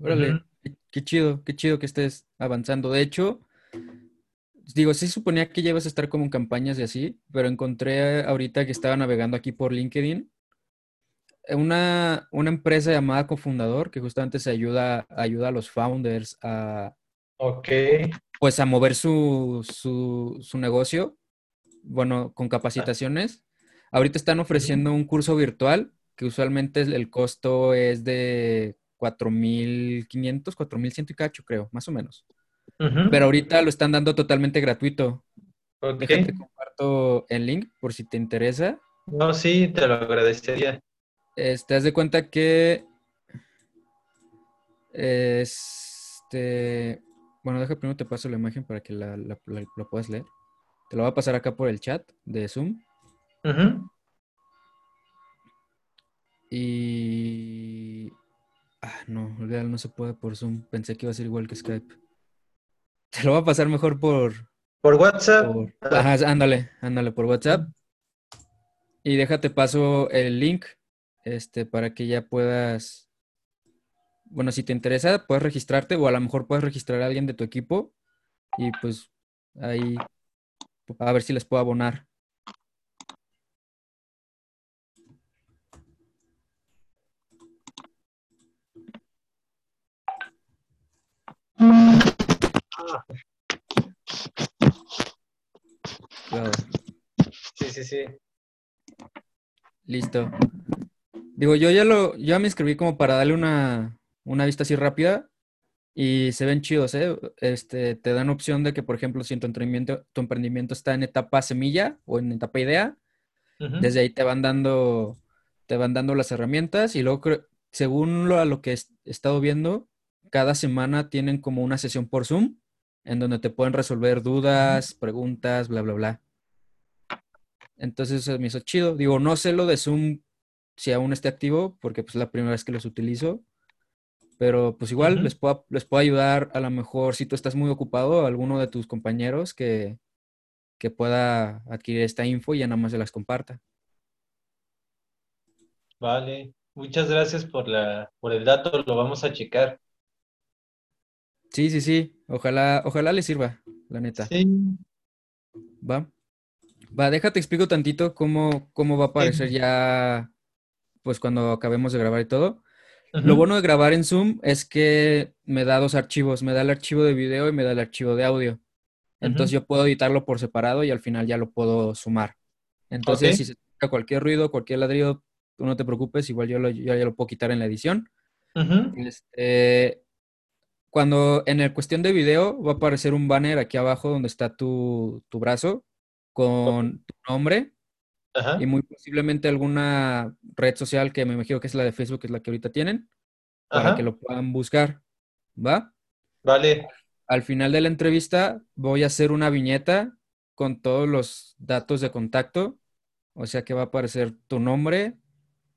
Órale, qué, qué chido, qué chido que estés avanzando. De hecho, digo, sí suponía que ya ibas a estar como en campañas y así, pero encontré ahorita que estaba navegando aquí por LinkedIn eh, una, una empresa llamada Cofundador que justamente se ayuda, ayuda a los founders a, Ok. pues, a mover su, su, su negocio, bueno, con capacitaciones. Ahorita están ofreciendo un curso virtual que usualmente el costo es de 4.500, 4.100 y cacho, creo, más o menos. Pero ahorita lo están dando totalmente gratuito. Ok. Déjate comparto el link por si te interesa. No, sí, te lo agradecería. Este, haz de cuenta que este, bueno, deja primero te paso la imagen para que la, la- la- la puedas leer. Te lo voy a pasar acá por el chat de Zoom. Y ah, no, olvídalo, no se puede por Zoom. Pensé que iba a ser igual que Skype. Te lo voy a pasar mejor por, Por WhatsApp. por- Ajá, ándale, ándale por WhatsApp. Y déjate paso el link, este, para que ya puedas, bueno, si te interesa, puedes registrarte o a lo mejor puedes registrar a alguien de tu equipo y pues ahí a ver si les puedo abonar. Sí, sí, sí. Listo. Digo, yo ya lo, ya me inscribí como para darle una, una vista así rápida y se ven chidos, ¿eh? Este, te dan opción de que, por ejemplo, si tu emprendimiento, tu emprendimiento está en etapa semilla o en etapa idea, desde ahí te van dando, te van dando las herramientas y luego, según lo, a lo que he estado viendo, cada semana tienen como una sesión por Zoom en donde te pueden resolver dudas, preguntas, bla, bla, bla. Entonces se me hizo chido. Digo, no sé lo de Zoom si aún esté activo, porque pues es la primera vez que los utilizo. Pero pues igual les puedo, les puedo ayudar a lo mejor si tú estás muy ocupado, alguno de tus compañeros que, que pueda adquirir esta info y ya nada más se las comparta. Vale. Muchas gracias por la, por el dato, lo vamos a checar. Sí, sí, sí. Ojalá, ojalá les sirva, la neta. Sí. Va. Va, déjate explico tantito cómo, cómo va a aparecer ya, pues cuando acabemos de grabar y todo. Lo bueno de grabar en Zoom es que me da dos archivos, me da el archivo de video y me da el archivo de audio. Entonces yo puedo editarlo por separado y al final ya lo puedo sumar. Entonces, si se escucha cualquier ruido, cualquier ladrido, tú no te preocupes, igual yo, lo, yo ya lo puedo quitar en la edición. Este, cuando en la cuestión de video va a aparecer un banner aquí abajo donde está tu, tu brazo con tu nombre Ajá. y muy posiblemente alguna red social que me imagino que es la de Facebook, que es la que ahorita tienen, para que lo puedan buscar. ¿Va? Vale. Al final de la entrevista voy a hacer una viñeta con todos los datos de contacto, o sea que va a aparecer tu nombre,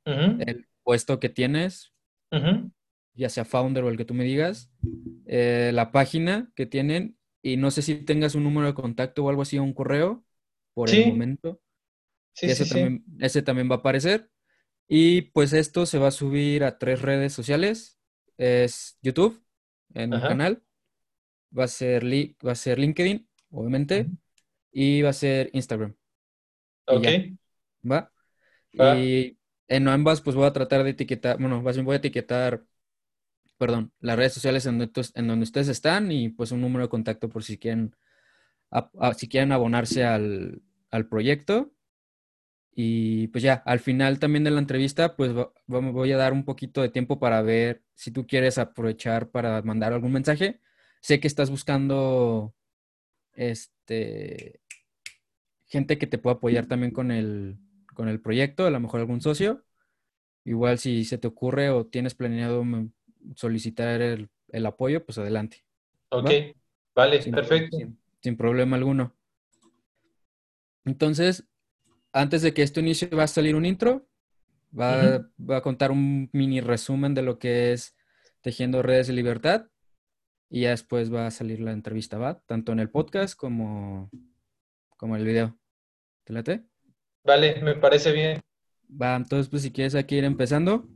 el puesto que tienes. Ya sea founder o el que tú me digas, eh, la página que tienen y no sé si tengas un número de contacto o algo así, un correo por el momento. Sí, ese sí. también, ese también va a aparecer. Y pues esto se va a subir a tres redes sociales. Es YouTube, en Ajá. canal. Va a ser, li- va a ser LinkedIn, obviamente. Y va a ser Instagram. Ok. ¿va? Va. Y en ambas pues voy a tratar de etiquetar, bueno, voy a etiquetar, perdón, las redes sociales en donde, ustedes están y pues un número de contacto por si quieren, a- a- si quieren abonarse al, al proyecto. Y pues ya, al final también de la entrevista, pues va- voy a dar un poquito de tiempo para ver si tú quieres aprovechar para mandar algún mensaje. Sé que estás buscando este gente que te pueda apoyar también con el, con el proyecto, a lo mejor algún socio. Igual si se te ocurre o tienes planeado mm, solicitar el, el apoyo, pues adelante. Ok. ¿Va? Vale, Sin, perfecto. sin- sin problema alguno. Entonces, antes de que esto inicie, va a salir un intro. Va a contar un mini resumen de lo que es Tejiendo Redes de Libertad. Y ya después va a salir la entrevista, ¿va? Tanto en el podcast como, como en el video. ¿Te late? Vale, me parece bien. Va, entonces, pues si quieres aquí ir empezando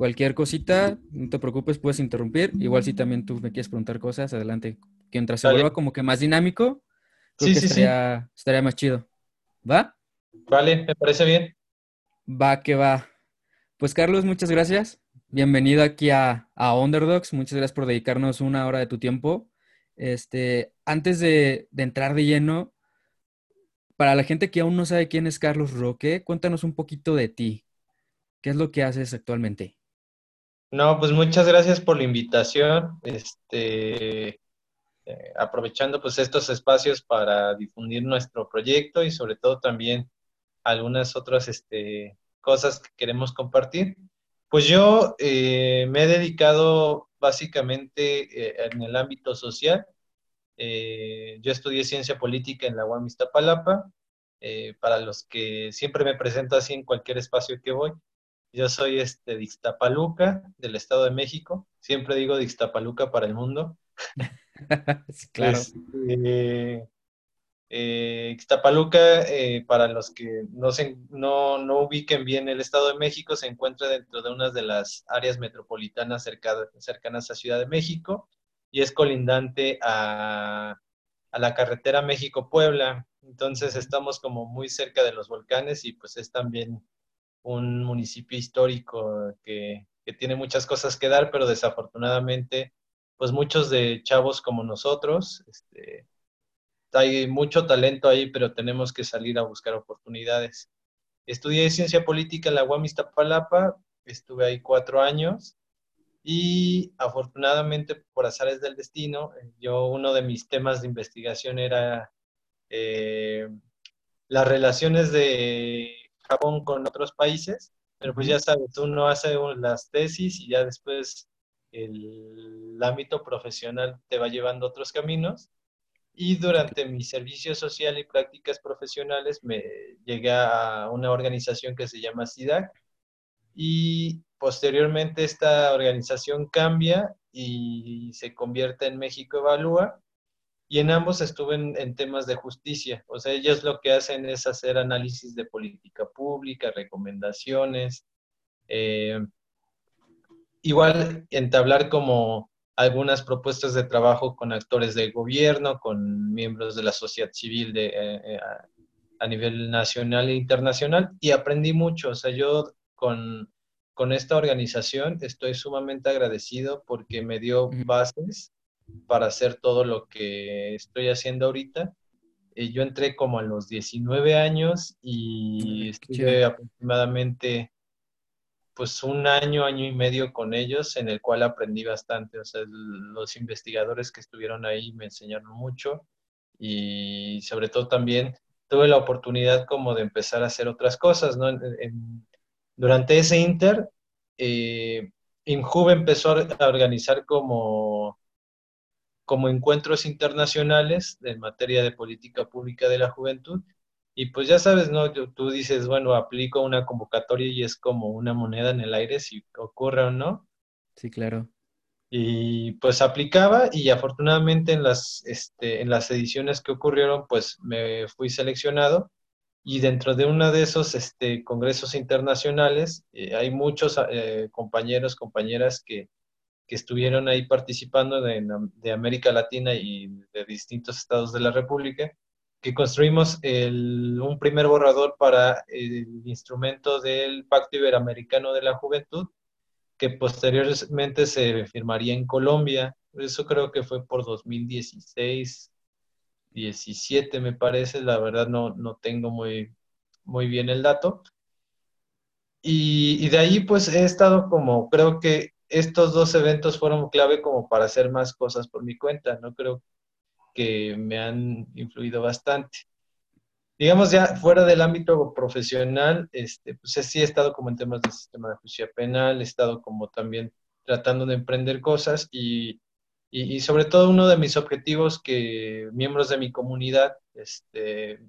cualquier cosita, no te preocupes, puedes interrumpir. Igual si también tú me quieres preguntar cosas, adelante. Que mientras se vuelva como que más dinámico, creo que estaría, estaría más chido. ¿Va? Vale, me parece bien. Va que va. Pues Carlos, muchas gracias. Bienvenido aquí a, a Underdogs. Muchas gracias por dedicarnos una hora de tu tiempo. Este, antes de, de entrar de lleno, para la gente que aún no sabe quién es Carlos Roque, cuéntanos un poquito de ti. ¿Qué es lo que haces actualmente? No, pues muchas gracias por la invitación. Este, eh, aprovechando pues estos espacios para difundir nuestro proyecto y sobre todo también algunas otras este, cosas que queremos compartir. Pues yo eh, me he dedicado básicamente eh, en el ámbito social eh, yo estudié ciencia política en la UAM Iztapalapa. Eh, para los que siempre me presento así en cualquier espacio que voy, yo soy este, de Ixtapaluca, del Estado de México. Siempre digo de Ixtapaluca para el mundo. claro. Este, eh, Ixtapaluca, para los que no, se, no, no, ubiquen bien el Estado de México, se encuentra dentro de una de las áreas metropolitanas cercanas a Ciudad de México y es colindante a, la carretera México-Puebla. Entonces estamos como muy cerca de los volcanes y pues es también un municipio histórico que, tiene muchas cosas que dar, pero desafortunadamente pues muchos de chavos como nosotros, este, hay mucho talento ahí, pero tenemos que salir a buscar oportunidades. Estudié ciencia política en la UAM Iztapalapa, estuve ahí cuatro años y afortunadamente, por azares del destino, yo uno de mis temas de investigación era eh, las relaciones de Japón con otros países, pero pues ya sabes, uno hace las tesis y ya después el, ámbito profesional te va llevando a otros caminos. Y durante mi servicio social y prácticas profesionales me llegué a una organización que se llama SIDAC y Posteriormente esta organización cambia y se convierte en México Evalúa y en ambos estuve en, temas de justicia. O sea, ellos lo que hacen es hacer análisis de política pública, recomendaciones, eh, igual entablar como algunas propuestas de trabajo con actores del gobierno, con miembros de la sociedad civil de, eh, eh, a nivel nacional e internacional y aprendí mucho. O sea, yo con con esta organización estoy sumamente agradecido porque me dio bases para hacer todo lo que estoy haciendo ahorita. Eh, yo entré como a los 19 años y estuve aproximadamente pues un año, año y medio con ellos, en el cual aprendí bastante. O sea, los investigadores que estuvieron ahí me enseñaron mucho y sobre todo también tuve la oportunidad como de empezar a hacer otras cosas, ¿no? en, durante ese inter, eh, INJUVE empezó a organizar como, como encuentros internacionales en materia de política pública de la juventud. Y pues ya sabes, ¿no? Tú dices, bueno, aplico una convocatoria y es como una moneda en el aire si ocurre o no. Sí, claro. Y pues aplicaba y afortunadamente en las, este, en las ediciones que ocurrieron, pues me fui seleccionado y dentro de uno de esos este, congresos internacionales eh, hay muchos eh, compañeros, compañeras que, que, estuvieron ahí participando de, América Latina y de distintos estados de la República, que construimos un primer borrador para el instrumento del Pacto Iberoamericano de la Juventud, que posteriormente se firmaría en Colombia. Eso creo que fue por 2016, 17 me parece, la verdad no, no tengo muy, muy bien el dato. Y, de ahí pues he estado como, creo que estos dos eventos fueron clave como para hacer más cosas por mi cuenta, ¿no? Creo que me han influido bastante. Digamos ya fuera del ámbito profesional, este, pues sí he estado como en temas de sistema de justicia penal, he estado como también tratando de emprender cosas y y, sobre todo uno de mis objetivos que miembros de mi comunidad, este,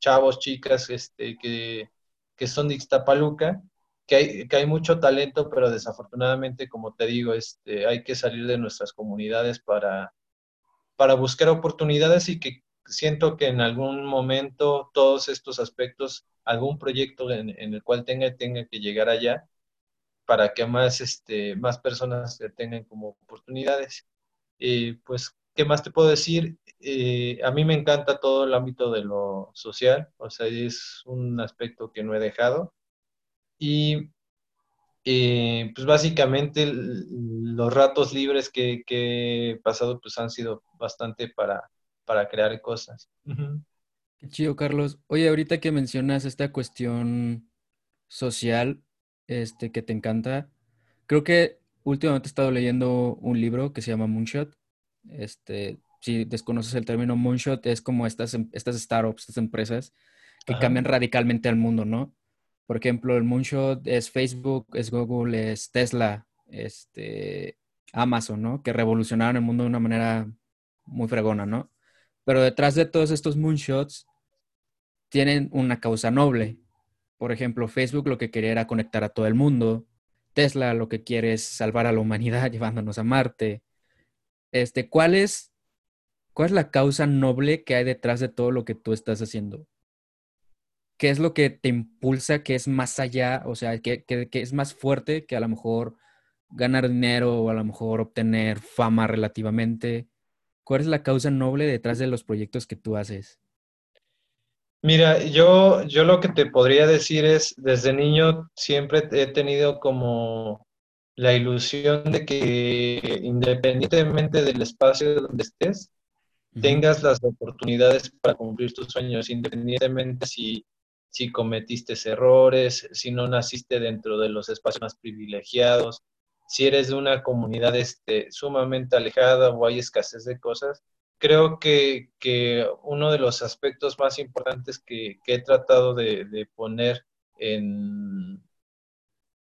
chavos, chicas, este, que, que son de Ixtapaluca, que hay, que hay mucho talento, pero desafortunadamente, como te digo, este, hay que salir de nuestras comunidades para, para buscar oportunidades y que siento que en algún momento todos estos aspectos, algún proyecto en, el cual tenga, tenga que llegar allá, para que más, este, más personas tengan como oportunidades. Y pues, ¿qué más te puedo decir? Eh, a mí me encanta todo el ámbito de lo social, o sea, es un aspecto que no he dejado. Y eh, pues básicamente los ratos libres que, he pasado pues han sido bastante para, para crear cosas. Qué chido, Carlos. Oye, ahorita que mencionas esta cuestión social, este, que te encanta, creo que últimamente he estado leyendo un libro que se llama Moonshot. Este, si desconoces el término Moonshot, es como estas, em, estas startups, estas empresas que cambian radicalmente al mundo, ¿no? Por ejemplo, el Moonshot es Facebook, es Google, es Tesla, este, Amazon, ¿no? Que revolucionaron el mundo de una manera muy fregona, ¿no? Pero detrás de todos estos moonshots tienen una causa noble. Por ejemplo, Facebook lo que quería era conectar a todo el mundo. Tesla lo que quiere es salvar a la humanidad llevándonos a Marte. Este, ¿cuál es, cuál es la causa noble que hay detrás de todo lo que tú estás haciendo? ¿Qué es lo que te impulsa, que es más allá, o sea, que, es más fuerte que a lo mejor ganar dinero o a lo mejor obtener fama relativamente? ¿Cuál es la causa noble detrás de los proyectos que tú haces? Mira, yo, yo lo que te podría decir es, desde niño siempre he tenido como la ilusión de que independientemente del espacio donde estés, tengas las oportunidades para cumplir tus sueños, independientemente si si cometiste errores, si no naciste dentro de los espacios más privilegiados, si eres de una comunidad este, sumamente alejada o hay escasez de cosas. Creo que, uno de los aspectos más importantes que, he tratado de, poner en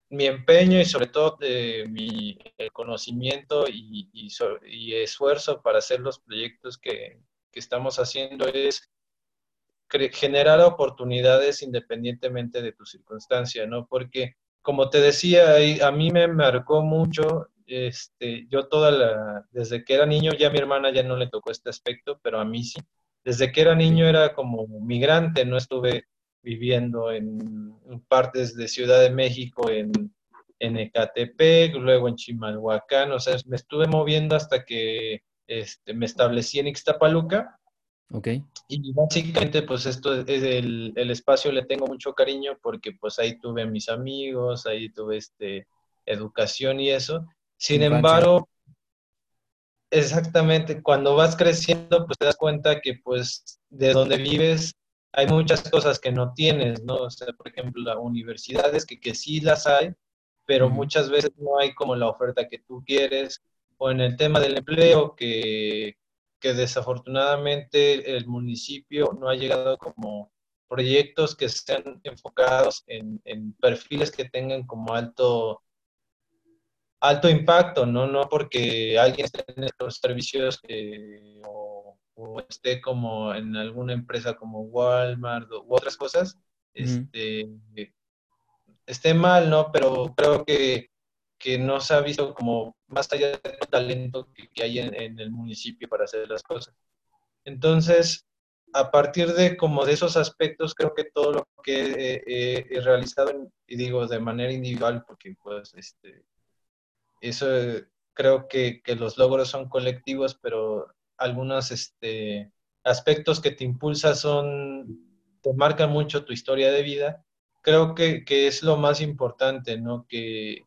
mi empeño y sobre todo de mi conocimiento y, esfuerzo para hacer los proyectos que, que estamos haciendo es generar oportunidades independientemente de tu circunstancia, ¿no? Porque, como te decía, a mí me marcó mucho, este, yo toda la, desde que era niño, ya a mi hermana ya no le tocó este aspecto, pero a mí sí. Desde que era niño era como migrante, no estuve viviendo en, partes de Ciudad de México, en, en Ecatepec, luego en Chimalhuacán, o sea, me estuve moviendo hasta que este, me establecí en Ixtapaluca Ok. Y básicamente, pues esto es el, el, espacio le tengo mucho cariño porque pues ahí tuve a mis amigos, ahí tuve este, educación y eso. Sin embargo, exactamente, cuando vas creciendo, pues te das cuenta que pues de donde vives hay muchas cosas que no tienes, ¿no? O sea, por ejemplo, las universidades que, que sí las hay, pero muchas veces no hay como la oferta que tú quieres, o en el tema del empleo, que, que desafortunadamente el municipio no ha llegado como proyectos que sean enfocados en, perfiles que tengan como alto alto impacto, ¿no? No porque alguien esté en estos servicios eh, o, esté como en alguna empresa como Walmart u otras cosas, este, esté mal, ¿no? Pero creo que que no se ha visto como más allá del talento que, hay en, el municipio para hacer las cosas. Entonces, a partir de como de esos aspectos, creo que todo lo que he realizado, y digo de manera individual, porque pues este, eso creo que, que, los logros son colectivos, pero algunos este, aspectos que te impulsan son, te marcan mucho tu historia de vida. Creo que, que es lo más importante, ¿no? Que,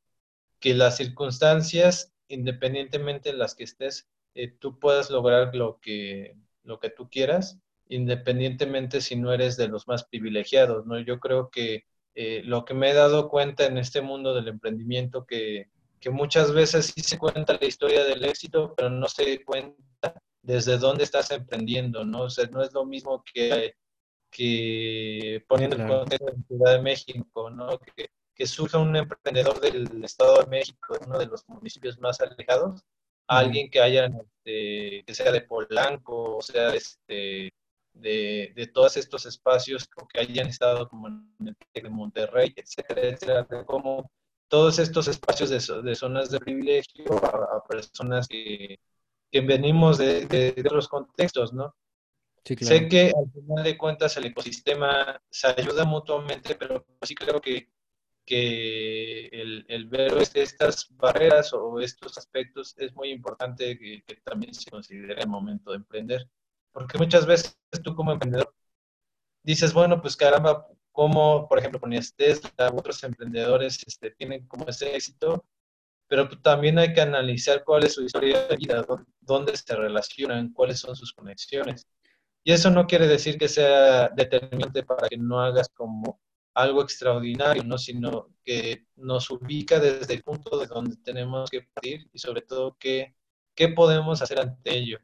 que las circunstancias, independientemente de las que estés, eh, tú puedas lograr lo que, lo que tú quieras, independientemente si no eres de los más privilegiados, ¿no? Yo creo que eh, lo que me he dado cuenta en este mundo del emprendimiento, que, que muchas veces sí se cuenta la historia del éxito, pero no se cuenta desde dónde estás emprendiendo, ¿no? O sea, no es lo mismo que, que poniendo el contexto en Ciudad de México, ¿no? Que que surja un emprendedor del Estado de México, uno de los municipios más alejados, alguien que haya, este, que sea de Polanco, o sea, este, de, de, todos estos espacios que hayan estado como en el de Monterrey, etcétera, etcétera, como todos estos espacios de, de zonas de privilegio a, personas que, que venimos de, de, otros contextos, ¿no? Sí, claro. Sé que al final de cuentas el ecosistema se ayuda mutuamente, pero sí creo que que el, ver estas barreras o estos aspectos es muy importante que, también se considere el momento de emprender. Porque muchas veces tú como emprendedor dices, bueno, pues caramba, como por ejemplo ponías Tesla, otros emprendedores este, tienen como ese éxito, pero también hay que analizar cuál es su historia de vida, dónde se relacionan, cuáles son sus conexiones. Y eso no quiere decir que sea determinante para que no hagas como algo extraordinario, ¿no? sino que nos ubica desde el punto de donde tenemos que partir y sobre todo qué, qué podemos hacer ante ello.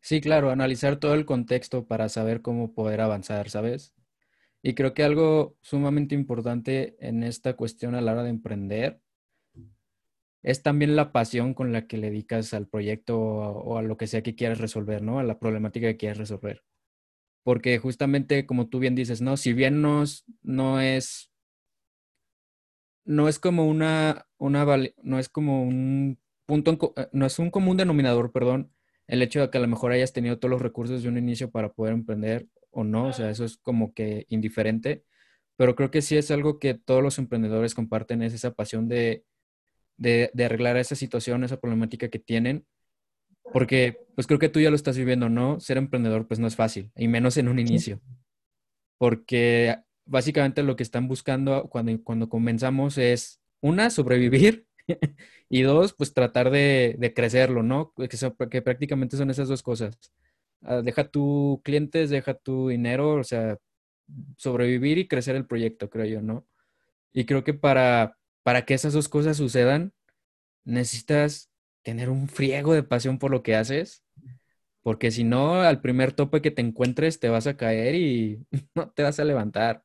Sí, claro, analizar todo el contexto para saber cómo poder avanzar, ¿sabes? Y creo que algo sumamente importante en esta cuestión a la hora de emprender es también la pasión con la que le dedicas al proyecto o a lo que sea que quieras resolver, ¿no? A la problemática que quieras resolver porque justamente como tú bien dices, ¿no? Si bien no es, no es, no es como una, una, no es como un punto, eh, no es un común denominador, perdón, el hecho de que a lo mejor hayas tenido todos los recursos de un inicio para poder emprender o no, o sea, eso es como que indiferente, pero creo que sí es algo que todos los emprendedores comparten, es esa pasión de, de, de arreglar esa situación, esa problemática que tienen porque, pues creo que tú ya lo estás viviendo, ¿no? Ser emprendedor, pues no es fácil, y menos en un inicio. Porque básicamente lo que están buscando cuando, cuando comenzamos es, una, sobrevivir, y dos, pues tratar de, de crecerlo, ¿no? Que, que, prácticamente son esas dos cosas. Ah, deja tu clientes, deja tu dinero, o sea, sobrevivir y crecer el proyecto, creo yo, ¿no? Y creo que para, para que esas dos cosas sucedan, necesitas tener un friego de pasión por lo que haces, porque si no, al primer tope que te encuentres te vas a caer y no te vas a levantar.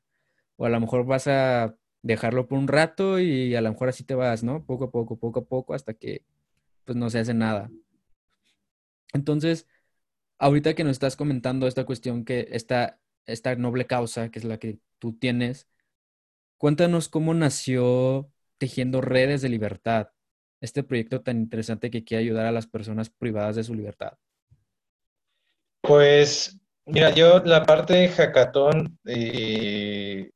O a lo mejor vas a dejarlo por un rato y a lo mejor así te vas, ¿no? Poco a poco, poco a poco, hasta que pues no se hace nada. Entonces, ahorita que nos estás comentando esta cuestión que esta, esta noble causa, que es la que tú tienes, cuéntanos cómo nació Tejiendo Redes de Libertad este proyecto tan interesante que quiere ayudar a las personas privadas de su libertad? Pues, mira, yo la parte de hackathon, eh,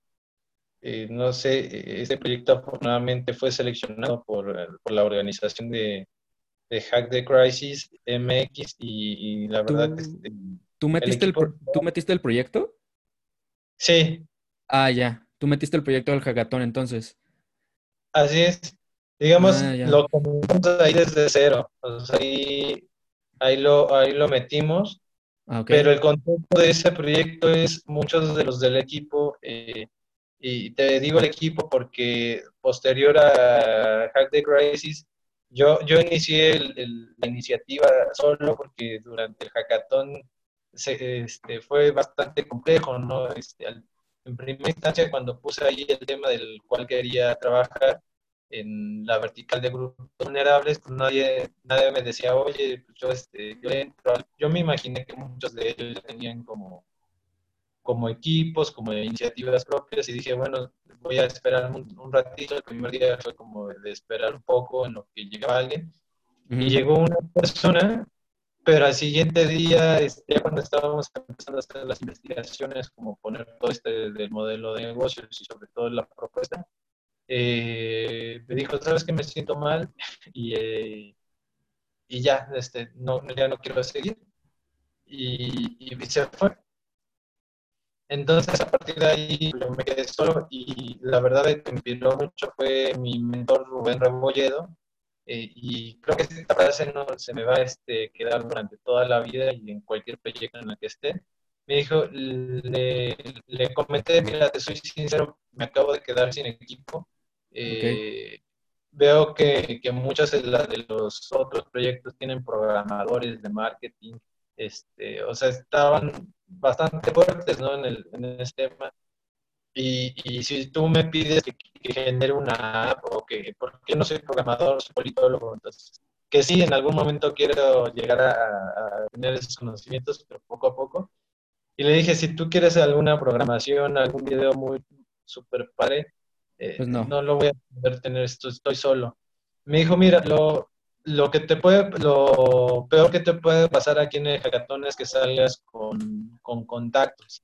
eh, no sé, este proyecto afortunadamente fue seleccionado por, la organización de, Hack the Crisis MX y, la verdad ¿Tú, este, ¿tú metiste el, ¿Tú metiste el proyecto? Sí. Ah, ya. Tú metiste el proyecto del hackathon entonces. Así es. Digamos, ah, lo comenzamos ahí desde cero. ahí, ahí, lo, ahí lo metimos. Ah, pero el contexto de ese proyecto es muchos de los del equipo, eh, y te digo el equipo porque posterior a Hack the Crisis, yo, yo inicié la iniciativa solo porque durante el hackathon se, este, fue bastante complejo, ¿no? Este, en primera instancia, cuando puse ahí el tema del cual quería trabajar, en la vertical de grupos vulnerables, pues nadie, nadie me decía, oye, pues yo, este, yo, yo me imaginé que muchos de ellos tenían como, como equipos, como iniciativas propias, y dije, bueno, voy a esperar un, ratito, el primer día fue como de esperar un poco en lo que llegaba alguien, y llegó una persona, pero al siguiente día, este, ya cuando estábamos empezando a hacer las investigaciones, como poner todo este del modelo de negocios y sobre todo la propuesta, eh, me dijo, ¿sabes que me siento mal? Y, eh, y ya, este, no, ya no quiero seguir. Y, y se fue. Entonces, a partir de ahí me quedé solo y la verdad que me inspiró mucho fue mi mentor Rubén Rebolledo. Eh, y creo que esta frase no se me va a este, quedar durante toda la vida y en cualquier proyecto en el que esté. Me dijo, le, le comenté, mira, te soy sincero, me acabo de quedar sin equipo eh, veo que, que muchos de, los otros proyectos tienen programadores de marketing, este, o sea, estaban bastante fuertes ¿no? en, el, en ese tema. Y, y, si tú me pides que, genere una app o que, porque no soy programador, soy politólogo, entonces, que sí, en algún momento quiero llegar a, a tener esos conocimientos, pero poco a poco. Y le dije, si tú quieres alguna programación, algún video muy super padre, eh, pues no. no lo voy a poder tener, esto, estoy solo. Me dijo, mira, lo, lo que te puede, lo peor que te puede pasar aquí en el hackathon es que salgas con, con contactos.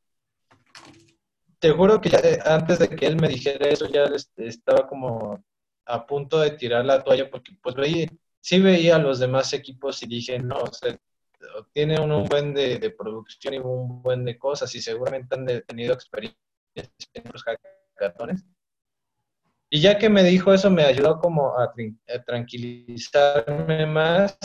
te juro que ya, antes de que él me dijera eso, ya estaba como a punto de tirar la toalla porque pues veía, sí veía a los demás equipos y dije, no, o sea, tiene un buen de, de, producción y un buen de cosas y seguramente han tenido experiencia en los hackatones. Y ya que me dijo eso, me ayudó como a, a tranquilizarme más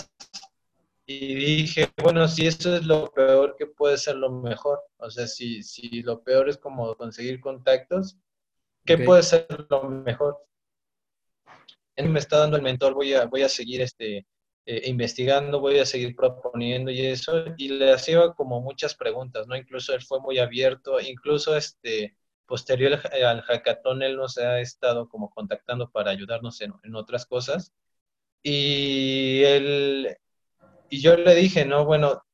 y dije, bueno, si eso es lo peor, que puede ser lo mejor? O sea, si, si lo peor es como conseguir contactos, ¿qué puede ser lo mejor? Él me está dando el mentor, voy a, voy a seguir este, eh, investigando, voy a seguir proponiendo y eso, y le hacía como muchas preguntas, ¿no? Incluso él fue muy abierto, incluso este, posterior al hackathon, él nos ha estado como contactando para ayudarnos en, otras cosas. Y él, y yo le dije, no, bueno,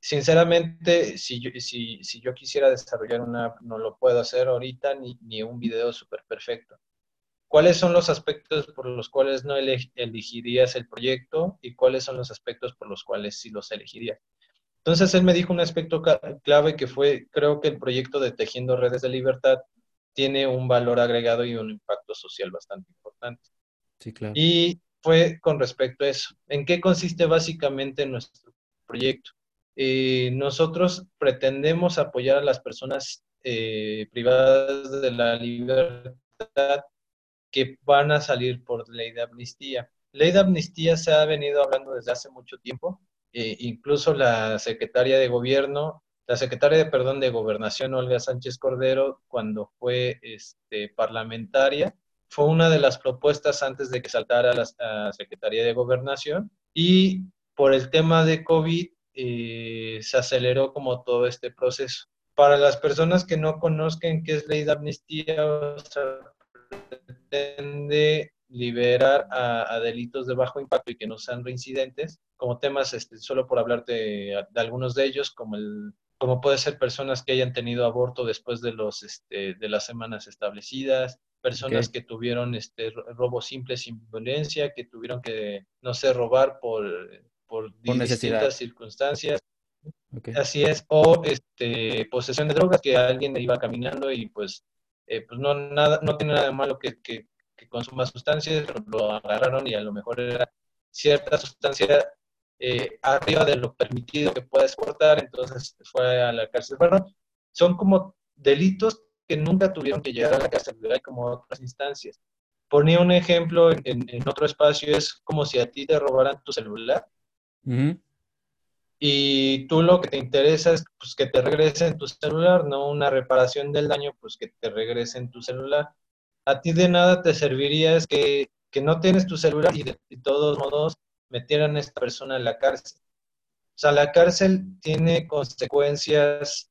sinceramente, si yo, si, si yo quisiera desarrollar una no lo puedo hacer ahorita, ni, ni un video súper perfecto. ¿Cuáles son los aspectos por los cuales no elegirías el proyecto y cuáles son los aspectos por los cuales sí los elegirías? Entonces él me dijo un aspecto clave que fue, creo que el proyecto de Tejiendo Redes de Libertad tiene un valor agregado y un impacto social bastante importante. Sí, claro. Y fue con respecto a eso. ¿En qué consiste básicamente nuestro proyecto? Eh, nosotros pretendemos apoyar a las personas eh, privadas de la libertad que van a salir por ley de amnistía. Ley de amnistía se ha venido hablando desde hace mucho tiempo. Eh, incluso la secretaria de gobierno, la secretaria de, perdón, de gobernación, Olga Sánchez Cordero, cuando fue este, parlamentaria, fue una de las propuestas antes de que saltara a la Secretaría de Gobernación y por el tema de COVID eh, se aceleró como todo este proceso. Para las personas que no conozcan qué es ley de amnistía, o pretende liberar a, delitos de bajo impacto y que no sean reincidentes, como temas, este, solo por hablarte de, algunos de ellos, como el como puede ser personas que hayan tenido aborto después de los este, de las semanas establecidas, personas que tuvieron este robo simple sin violencia, que tuvieron que, no sé, robar por, por, distintas circunstancias. Así es, o este, posesión de drogas, que alguien iba caminando y pues, eh, pues no, nada, no tiene nada de malo que, que, consuma sustancias, lo agarraron y a lo mejor era cierta sustancia eh, arriba de lo permitido que pueda exportar, entonces fue a la cárcel. Bueno, son como delitos que nunca tuvieron que llegar a la cárcel, como otras instancias. Ponía un ejemplo en, en, otro espacio, es como si a ti te robaran tu celular y tú lo que te interesa es pues, que te regresen tu celular, no una reparación del daño, pues que te regresen tu celular. A ti de nada te serviría es que, que no tienes tu celular y de, de todos modos metieran a esta persona en la cárcel. O sea, la cárcel tiene consecuencias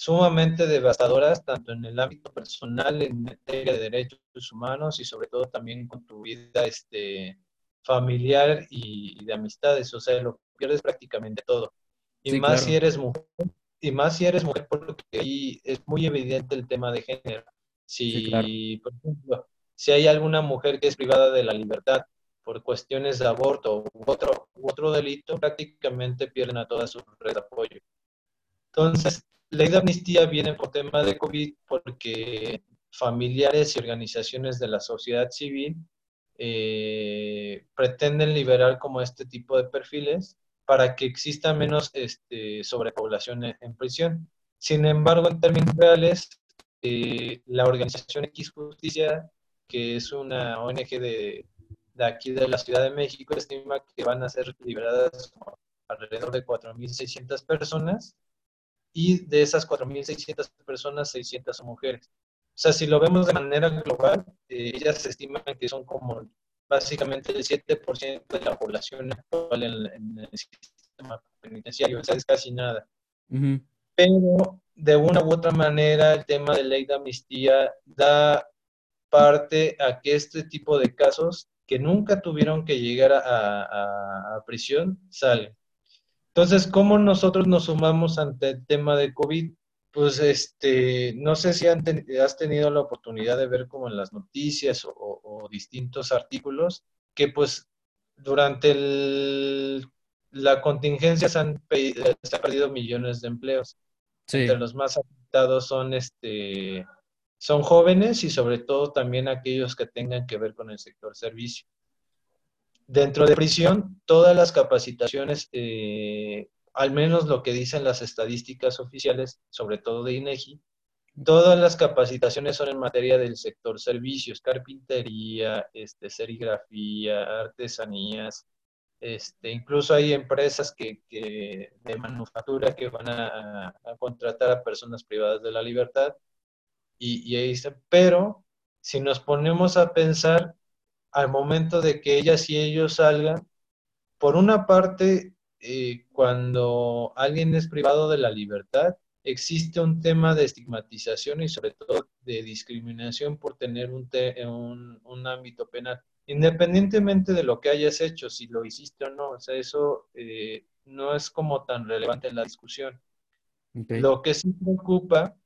sumamente devastadoras, tanto en el ámbito personal, en materia de derechos humanos y sobre todo también con tu vida este, familiar y, de amistades. O sea, lo pierdes prácticamente todo. Y más si eres mujer, y más si eres mujer, porque ahí es muy evidente el tema de género. Si, por ejemplo, si hay alguna mujer que es privada de la libertad por cuestiones de aborto u otro, u otro delito, prácticamente pierden a toda su red de apoyo. Entonces, ley de amnistía viene por tema de COVID porque familiares y organizaciones de la sociedad civil eh, pretenden liberar como este tipo de perfiles para que exista menos este, sobrepoblación en, prisión. Sin embargo, en términos reales, eh, la organización X Justicia, que es una ONG de, de aquí de la Ciudad de México, estima que van a ser liberadas alrededor de 4.600 personas y de esas 4.600 personas, 600 son mujeres. O sea, si lo vemos de manera global, eh, ellas estiman que son como básicamente el 7% de la población actual en, el sistema penitenciario, o sea, es casi nada. Pero de una u otra manera, el tema de ley de amnistía da parte a que este tipo de casos que nunca tuvieron que llegar a, prisión salen. Entonces, ¿cómo nosotros nos sumamos ante el tema de COVID? Pues, este, no sé si has tenido la oportunidad de ver como en las noticias o, distintos artículos que, pues, durante la contingencia se han, perdido millones de empleos. Entre los más afectados son, este, son jóvenes y sobre todo también aquellos que tengan que ver con el sector servicio. Dentro de prisión, todas las capacitaciones, eh, al menos lo que dicen las estadísticas oficiales, sobre todo de INEGI, todas las capacitaciones son en materia del sector servicios, carpintería, este, serigrafía, artesanías, este, incluso hay empresas que, de manufactura que van a, contratar a personas privadas de la libertad. Y, ahí pero si nos ponemos a pensar al momento de que ellas y ellos salgan, por una parte, eh, cuando alguien es privado de la libertad, existe un tema de estigmatización y sobre todo de discriminación por tener un, un, un ámbito penal independientemente de lo que hayas hecho, si lo hiciste o no, o sea, eso eh, no es como tan relevante en la discusión. Lo que sí preocupa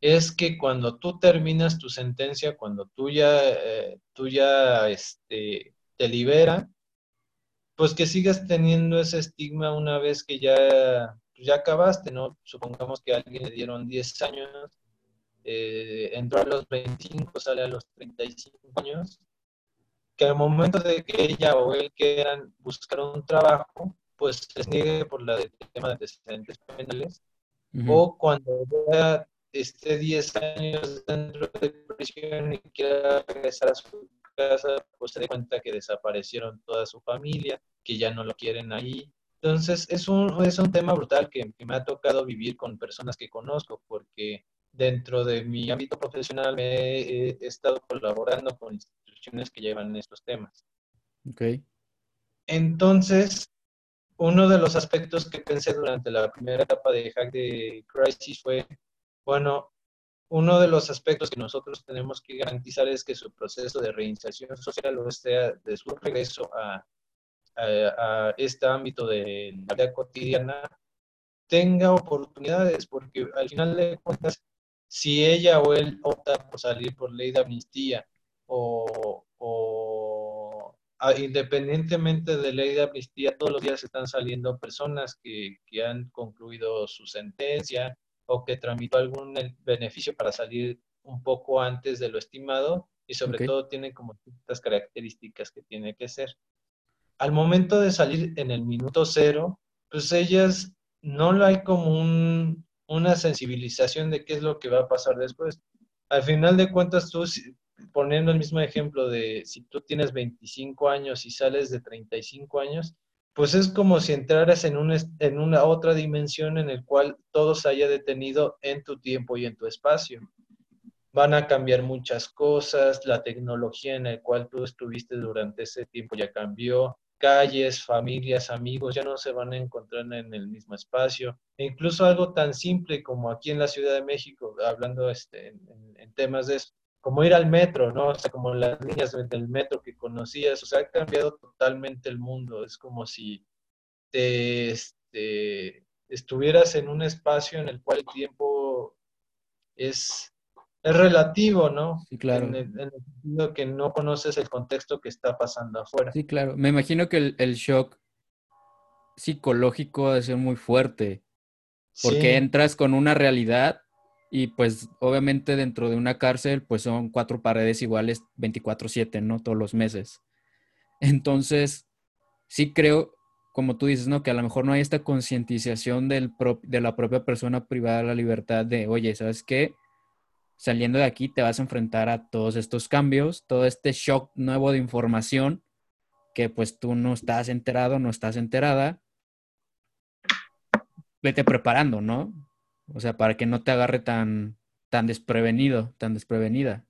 es que cuando tú terminas tu sentencia, cuando tú ya, eh, tú ya este, te libera, pues que sigas teniendo ese estigma una vez que ya, ya acabaste, ¿no? Supongamos que a alguien le dieron 10 años, eh, entró a los 25, sale a los 35 años, que al momento de que ella o él quieran buscar un trabajo, pues se niegue por la de tema de antecedentes penales, o cuando ya esté 10 años dentro de prisión y quiera regresar a su casa, pues se dé cuenta que desaparecieron toda su familia, que ya no lo quieren ahí. Entonces, es un, es un tema brutal que, que me ha tocado vivir con personas que conozco, porque dentro de mi ámbito profesional me he, estado colaborando con instituciones que llevan estos temas. Ok. Entonces, uno de los aspectos que pensé durante la primera etapa de Hack de Crisis fue, bueno, uno de los aspectos que nosotros tenemos que garantizar es que su proceso de reinserción social o sea de su regreso a, a, a este ámbito de la vida cotidiana tenga oportunidades, porque al final de cuentas si ella o él opta por salir por ley de amnistía o, independientemente de ley de amnistía, todos los días están saliendo personas que, han concluido su sentencia o que tramitó algún beneficio para salir un poco antes de lo estimado y sobre todo tienen como ciertas características que tiene que ser. Al momento de salir en el minuto cero, pues ellas no lo hay como un, una sensibilización de qué es lo que va a pasar después. Al final de cuentas, tú, poniendo el mismo ejemplo de si tú tienes 25 años y sales de 35 años, pues es como si entraras en una, en una otra dimensión en el cual todo se haya detenido en tu tiempo y en tu espacio. Van a cambiar muchas cosas, la tecnología en la cual tú estuviste durante ese tiempo ya cambió, calles, familias, amigos, ya no se van a encontrar en el mismo espacio. E incluso algo tan simple como aquí en la Ciudad de México, hablando este, en, temas de eso, como ir al metro, ¿no? O sea, como las líneas del metro que conocías, o sea, ha cambiado totalmente el mundo. Es como si te, este, estuvieras en un espacio en el cual el tiempo es es relativo, ¿no? Sí, claro. En el, sentido que no conoces el contexto que está pasando afuera. Sí, claro. Me imagino que el, shock psicológico debe ser muy fuerte, porque entras con una realidad y pues obviamente dentro de una cárcel pues son cuatro paredes iguales 24/7, ¿no? Todos los meses. Entonces, sí creo, como tú dices, ¿no? Que a lo mejor no hay esta concientización de la propia persona privada de la libertad de, oye, ¿sabes qué? saliendo de aquí te vas a enfrentar a todos estos cambios, todo este shock nuevo de información que pues tú no estás enterado, no estás enterada. Vete preparando, ¿no? O sea, para que no te agarre tan, tan desprevenido, tan desprevenida.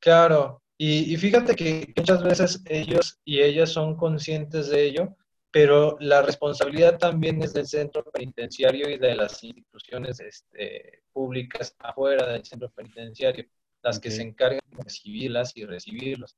Claro, y, y fíjate que muchas veces ellos y ellas son conscientes de ello, pero la responsabilidad también es del centro penitenciario y de las instituciones este, públicas afuera del centro penitenciario, las que se encargan de recibirlas y recibirlos.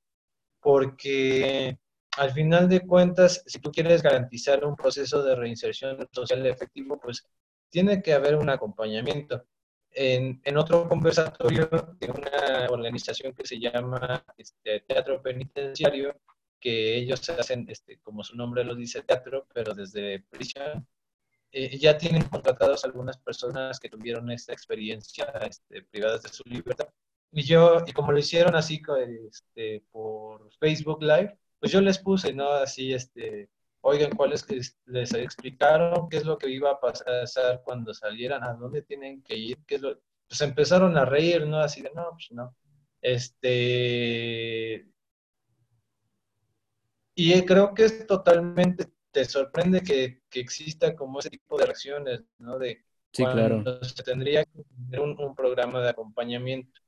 Porque al final de cuentas, si tú quieres garantizar un proceso de reinserción social efectivo, pues tiene que haber un acompañamiento. En, en otro conversatorio de una organización que se llama este, Teatro Penitenciario, que ellos hacen, este, como su nombre lo dice, teatro, pero desde prisión. eh, ya tienen contratados algunas personas que tuvieron esta experiencia este, privadas de su libertad. Y yo, y como lo hicieron así este, por Facebook Live, pues yo les puse, ¿no? Así, este, oigan, ¿cuáles que les explicaron qué es lo que iba a pasar cuando salieran, a dónde tienen que ir, qué es lo... Pues empezaron a reír, ¿no? Así de, no, pues no. Este... Y creo que es totalmente te sorprende que, exista como ese tipo de reacciones, ¿no? De sí, claro. se tendría que tener un, programa de acompañamiento.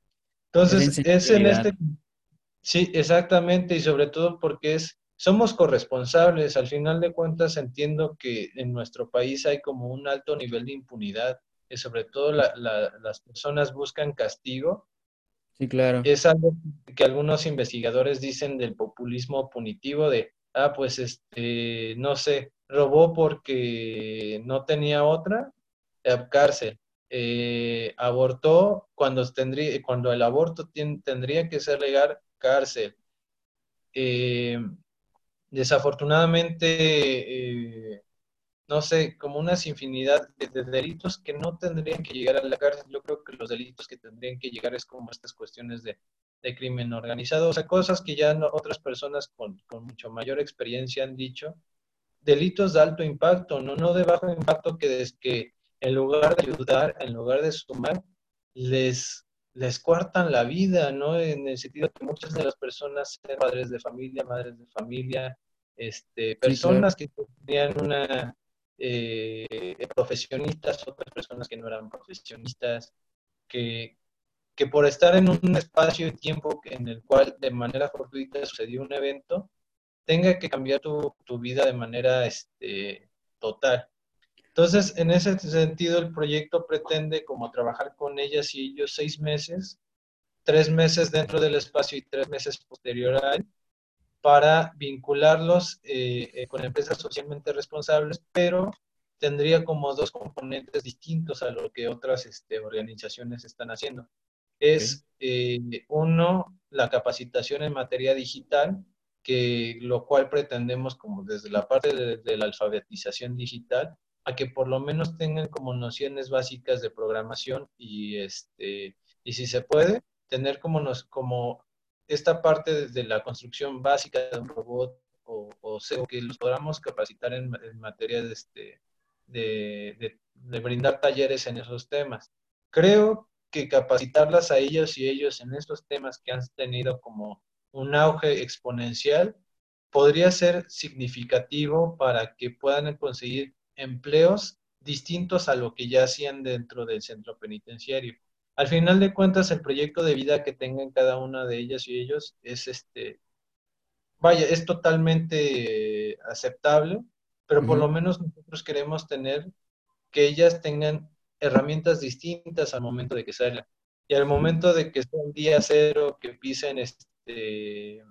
Entonces, es en este... Sí, exactamente, y sobre todo porque es, somos corresponsables, al final de cuentas entiendo que en nuestro país hay como un alto nivel de impunidad, y sobre todo las personas buscan castigo. Sí, claro. Es algo que algunos investigadores dicen del populismo punitivo, de ah, pues este, no sé, robó porque no tenía otra, eh, cárcel. Eh, abortó cuando, tendría, cuando el aborto tendría que ser legal, cárcel. Eh, desafortunadamente, no sé, como unas infinidad de, de, delitos que no tendrían que llegar a la cárcel. Yo creo que los delitos que tendrían que llegar es como estas cuestiones de de crimen organizado, o sea, cosas que ya otras personas con, con, mucho mayor experiencia han dicho, delitos de alto impacto, no, no de bajo impacto que, que en lugar de ayudar, en lugar de sumar, les, les cuartan la vida, ¿no? En el sentido que muchas de las personas, padres de familia, madres de familia, este, personas que tenían una eh, profesionistas, otras personas que no eran profesionistas, que, que por estar en un espacio y tiempo en el cual de manera fortuita sucedió un evento, tenga que cambiar tu, tu vida de manera este, total. Entonces, en ese sentido, el proyecto pretende como trabajar con ellas y ellos seis meses, tres meses dentro del espacio y tres meses posterior a él, para vincularlos eh, eh, con empresas socialmente responsables, pero tendría como dos componentes distintos a lo que otras este, organizaciones están haciendo. Es eh, uno, la capacitación en materia digital, que lo cual pretendemos como desde la parte de, la alfabetización digital, a que por lo menos tengan como nociones básicas de programación y, este, y si se puede, tener como, nos, como esta parte de la construcción básica de un robot o, o, que los podamos capacitar en, materia de, este, de, de, de brindar talleres en esos temas. Creo que capacitarlas a ellos y ellos en estos temas que han tenido como un auge exponencial podría ser significativo para que puedan conseguir empleos distintos a lo que ya hacían dentro del centro penitenciario. Al final de cuentas, el proyecto de vida que tengan cada una de ellas y ellos es este, vaya, es totalmente aceptable, pero por lo menos nosotros queremos tener que ellas tengan herramientas distintas al momento de que salgan. Y al momento de que sea un día cero, que pisen este,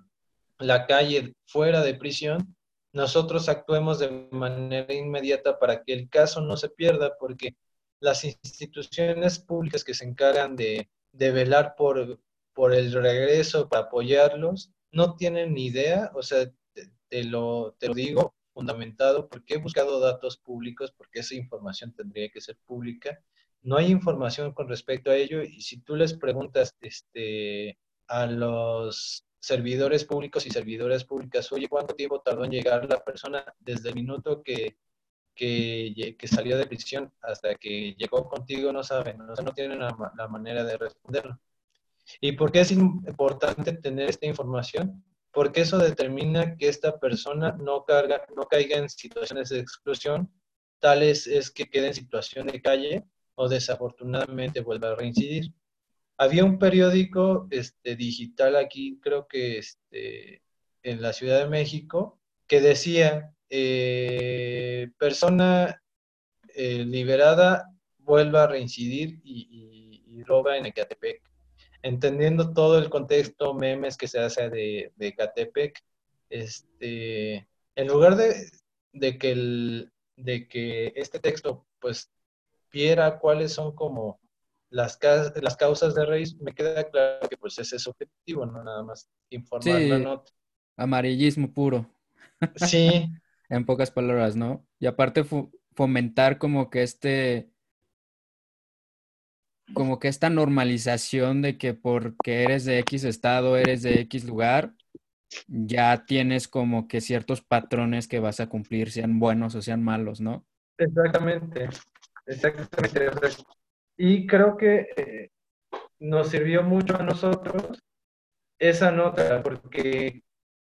la calle fuera de prisión, nosotros actuemos de manera inmediata para que el caso no se pierda, porque las instituciones públicas que se encargan de, de velar por, por el regreso, para apoyarlos, no tienen ni idea, o sea, te, lo, te lo digo, fundamentado porque he buscado datos públicos, porque esa información tendría que ser pública. No hay información con respecto a ello y si tú les preguntas este, a los servidores públicos y servidoras públicas, oye, ¿cuánto tiempo tardó en llegar la persona desde el minuto que, que, salió de prisión hasta que llegó contigo? No saben, no, no tienen la, la manera de responderlo. ¿Y por qué es importante tener esta información? porque eso determina que esta persona no, carga, no caiga en situaciones de exclusión, tales es que quede en situación de calle o desafortunadamente vuelva a reincidir. Había un periódico este, digital aquí, creo que este, en la Ciudad de México, que decía, eh, persona eh, liberada vuelva a reincidir y, roba en Ecatepec. Entendiendo todo el contexto, memes que se hace de, de Catepec, este, en lugar de, de, que el, de que este texto pues viera cuáles son como las, las causas de raíz, me queda claro que pues ese es objetivo, no nada más informar la nota. Amarillismo puro. Sí. en pocas palabras, ¿no? Y aparte fomentar como que este, como que esta normalización de que porque eres de X estado, eres de X lugar, ya tienes como que ciertos patrones que vas a cumplir, sean buenos o sean malos, ¿no? Exactamente, exactamente. Y creo que eh, nos sirvió mucho a nosotros esa nota, porque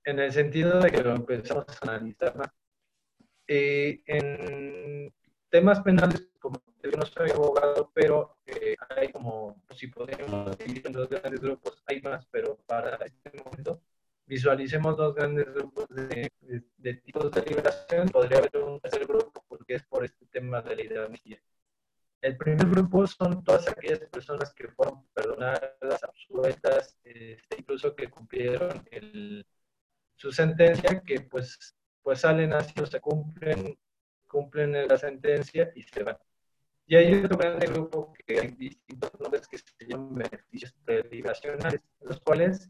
en el sentido de que lo empezamos a analizar más, eh, en temas penales, como yo no soy abogado, pero eh, hay como, si podemos dividir en dos grandes grupos, hay más, pero para este momento visualicemos dos grandes grupos de, tipos de liberación, podría haber un tercer grupo porque es por este tema de la idea El primer grupo son todas aquellas personas que fueron perdonadas, absueltas, este, incluso que cumplieron el, su sentencia, que pues, pues salen así o se cumplen, cumplen la sentencia y se van. Y hay otro gran grupo que hay distintos nombres que se llaman beneficios prelibacionales, los cuales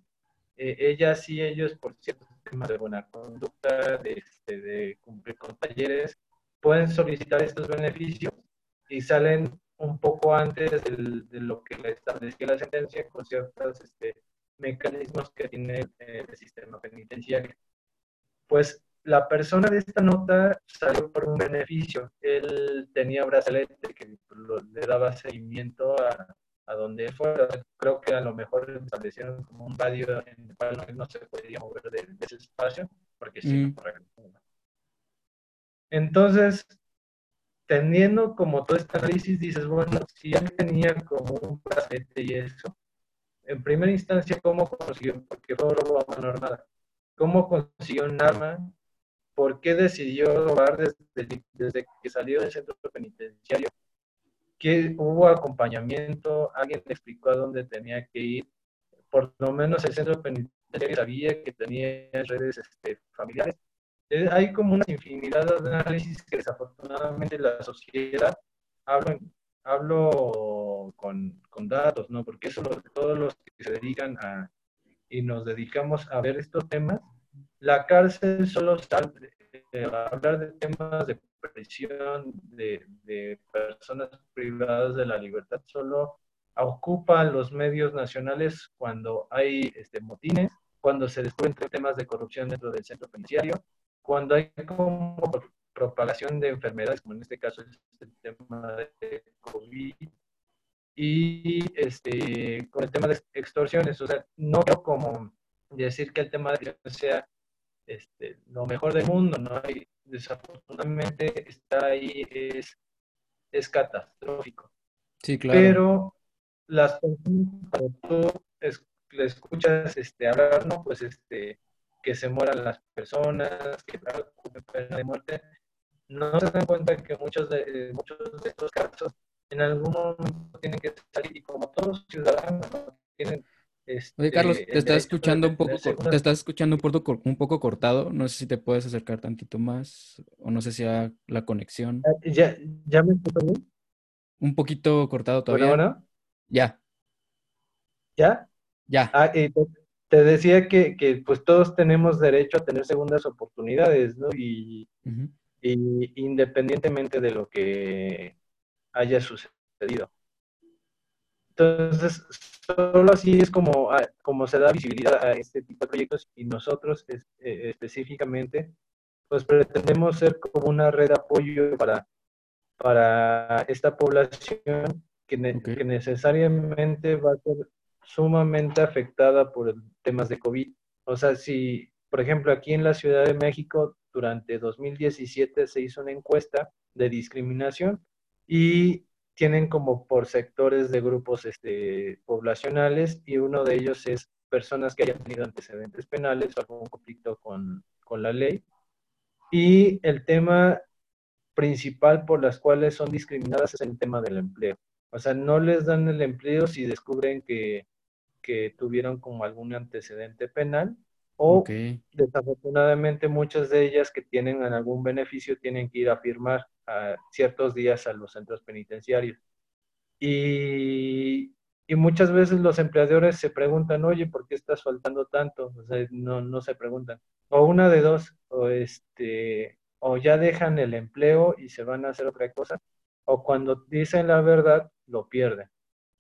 eh, ellas y ellos, por ciertos temas de buena conducta, de, este, de cumplir con talleres, pueden solicitar estos beneficios y salen un poco antes de lo que le establecía la sentencia con ciertos este, mecanismos que tiene eh, el sistema penitenciario. Pues la persona de esta nota salió por un beneficio. Él tenía brazalete que le daba seguimiento a, a donde fuera. Creo que a lo mejor establecieron como un radio en el cual no, se podía mover de, ese espacio, porque sí, mm. Entonces, teniendo como todo este análisis, dices, bueno, si ya tenía como un brazalete y eso, en primera instancia, ¿cómo consiguió? Porque fue robo a mano armada. ¿Cómo consiguió un arma? ¿Por qué decidió robar desde, desde que salió del centro penitenciario? ¿Qué, ¿Hubo acompañamiento? ¿Alguien le explicó a dónde tenía que ir? Por lo menos el centro penitenciario sabía que tenía redes este, familiares. Eh, hay como una infinidad de análisis que desafortunadamente la sociedad, hablo, hablo con, con datos, ¿no? Porque eso todos los que se dedican a, y nos dedicamos a ver estos temas, la cárcel solo está eh, a hablar de temas de prisión de, de, personas privadas de la libertad, solo ocupa los medios nacionales cuando hay este, motines, cuando se descubren temas de corrupción dentro del centro penitenciario, cuando hay como propagación de enfermedades, como en este caso es el tema de COVID, y este, con el tema de extorsiones. O sea, no quiero como decir que el tema de sea este, lo mejor del mundo, ¿no? hay desafortunadamente está ahí, es, es catastrófico. Sí, claro. Pero las personas, cuando tú le escuchas este, hablar, ¿no? Pues este, que se mueran las personas, que pena de muerte, no se dan cuenta que muchos de, muchos de estos casos en algún momento tienen que salir y como todos ciudadanos tienen este, Oye, Carlos, te estás escuchando un poco, te estás escuchando un poco, un poco cortado. No sé si te puedes acercar tantito más o no sé si hay la conexión. Ah, ¿Ya, ya me escuchas bien? Un poquito cortado todavía. Bueno, Ya. ¿Ya? Ya. Ah, te, te, decía que, que, pues todos tenemos derecho a tener segundas oportunidades, ¿no? Y, y independientemente de lo que haya sucedido. Entonces, solo así es como, ah, como se da visibilidad a este tipo de proyectos y nosotros eh, específicamente, pues pretendemos ser como una red de apoyo para, para esta población que, que necesariamente va a ser sumamente afectada por temas de COVID. O sea, si, por ejemplo, aquí en la Ciudad de México, durante 2017 se hizo una encuesta de discriminación y tienen como por sectores de grupos este, poblacionales y uno de ellos es personas que hayan tenido antecedentes penales o algún conflicto con, con la ley. Y el tema principal por las cuales son discriminadas es el tema del empleo. O sea, no les dan el empleo si descubren que, que tuvieron como algún antecedente penal o desafortunadamente muchas de ellas que tienen algún beneficio tienen que ir a firmar a ciertos días a los centros penitenciarios. Y, y, muchas veces los empleadores se preguntan, oye, ¿por qué estás faltando tanto? O sea, no, no se preguntan. O una de dos, o, este, o ya dejan el empleo y se van a hacer otra cosa, o cuando dicen la verdad, lo pierden.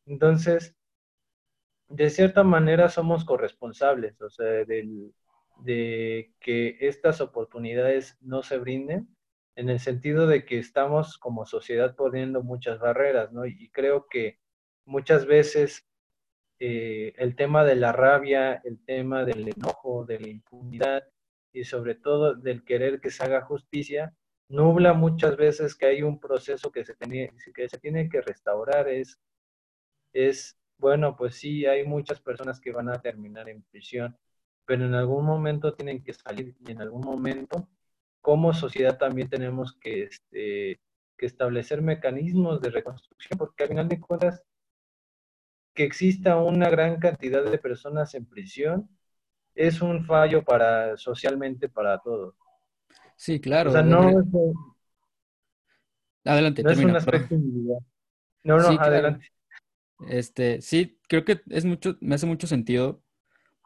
Entonces, de cierta manera somos corresponsables, o sea, de que estas oportunidades no se brinden, en el sentido de que estamos como sociedad poniendo muchas barreras, ¿no? Y creo que muchas veces eh, el tema de la rabia, el tema del enojo, de la impunidad y sobre todo del querer que se haga justicia, nubla muchas veces que hay un proceso que se, tiene, que, restaurar. Es, es, bueno, pues sí, hay muchas personas que van a terminar en prisión, pero en algún momento tienen que salir y en algún momento, como sociedad también tenemos que, este, que establecer mecanismos de reconstrucción, porque al final de cuentas, que exista una gran cantidad de personas en prisión es un fallo para socialmente para todos. Sí, claro. O sea, no es, adelante, no es un aspecto No, no, adelante. Este, sí, creo que es mucho, me hace mucho sentido,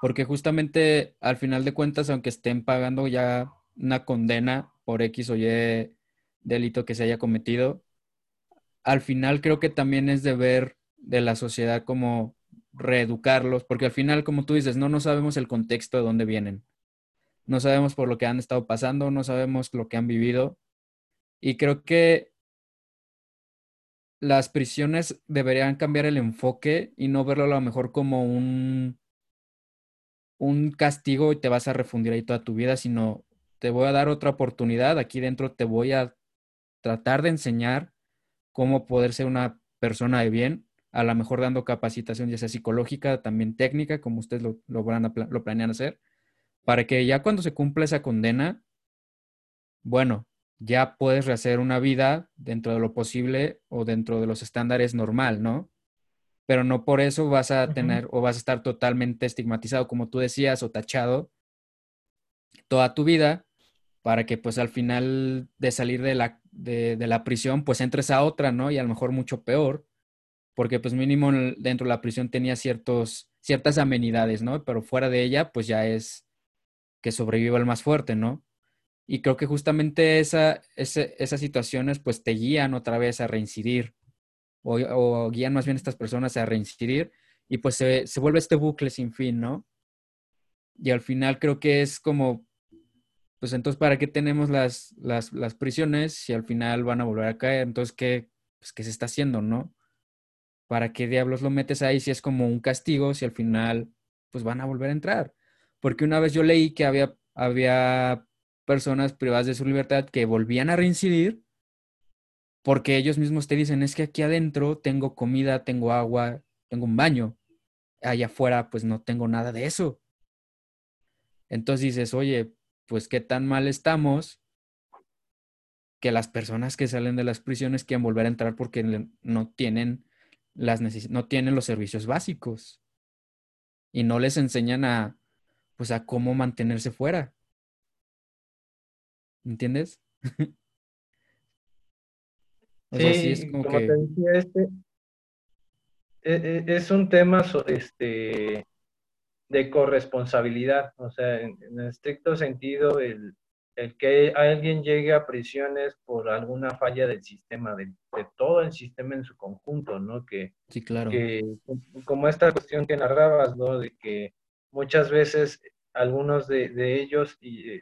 porque justamente al final de cuentas, aunque estén pagando ya una condena por X o Y delito que se haya cometido, al final creo que también es deber de la sociedad como reeducarlos, porque al final, como tú dices, no, no sabemos el contexto de dónde vienen no sabemos por lo que han estado pasando, no sabemos lo que han vivido. Y creo que las prisiones deberían cambiar el enfoque y no verlo a lo mejor como un, un castigo y te vas a refundir ahí toda tu vida, sino te voy a dar otra oportunidad, aquí dentro te voy a tratar de enseñar cómo poder ser una persona de bien, a lo mejor dando capacitación ya sea psicológica, también técnica, como ustedes lo, lo, lo planean hacer para que ya cuando se cumpla esa condena, bueno, ya puedes rehacer una vida dentro de lo posible o dentro de los estándares normal, ¿no? Pero no por eso vas a tener o vas a estar totalmente estigmatizado, como tú decías, o tachado toda tu vida para que pues al final de salir de la, de, de la prisión pues entres a otra, ¿no? Y a lo mejor mucho peor, porque pues mínimo dentro de la prisión tenía ciertos, ciertas amenidades, ¿no? Pero fuera de ella pues ya es que sobreviva el más fuerte, ¿no? Y creo que justamente esa, esas situaciones pues te guían otra vez a reincidir o, guían más bien a estas personas a reincidir y pues se, se, vuelve este bucle sin fin, ¿no? Y al final creo que es como, pues entonces, ¿para qué tenemos las, las, las prisiones si al final van a volver a caer? Entonces, ¿qué, pues, ¿qué se está haciendo, no? ¿Para qué diablos lo metes ahí si es como un castigo, si al final pues van a volver a entrar? Porque una vez yo leí que había, había personas privadas de su libertad que volvían a reincidir porque ellos mismos te dicen, es que aquí adentro tengo comida, tengo agua, tengo un baño. Allá afuera, pues no tengo nada de eso. Entonces dices, oye, pues qué tan mal estamos que las personas que salen de las prisiones quieren volver a entrar porque no tienen, las no tienen los servicios básicos y no les enseñan a, pues a cómo mantenerse fuera. ¿Entiendes? o sí, sea, es como, te decía, este, e, e, es un tema este, de corresponsabilidad, o sea, en, estricto sentido, el, el, que alguien llegue a prisiones por alguna falla del sistema, de, de, todo el sistema en su conjunto, ¿no? Que, sí, claro. Que, como esta cuestión que narrabas, ¿no? De que muchas veces algunos de, ellos y,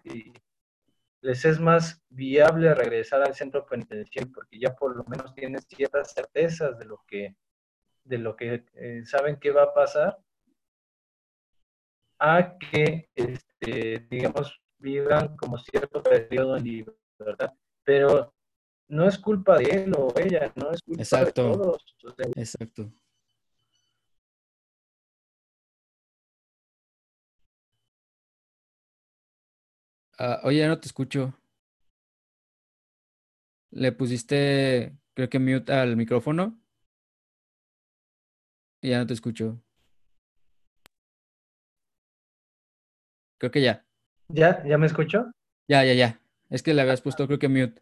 les es más viable regresar al centro penitenciario porque ya por lo menos tienen ciertas certezas de lo que, de lo que eh, saben que va a pasar, a que, este, digamos, vivan como cierto periodo en libertad. Pero no es culpa de él o ella, no es culpa de todos. Exacto. Ah, oye, ya no te escucho. ¿Le pusiste, creo que mute al micrófono? Y ya no te escucho. Creo que ya. ¿Ya? ¿Ya me escucho? Ya, ya, ya. Es que le habías puesto, creo que mute.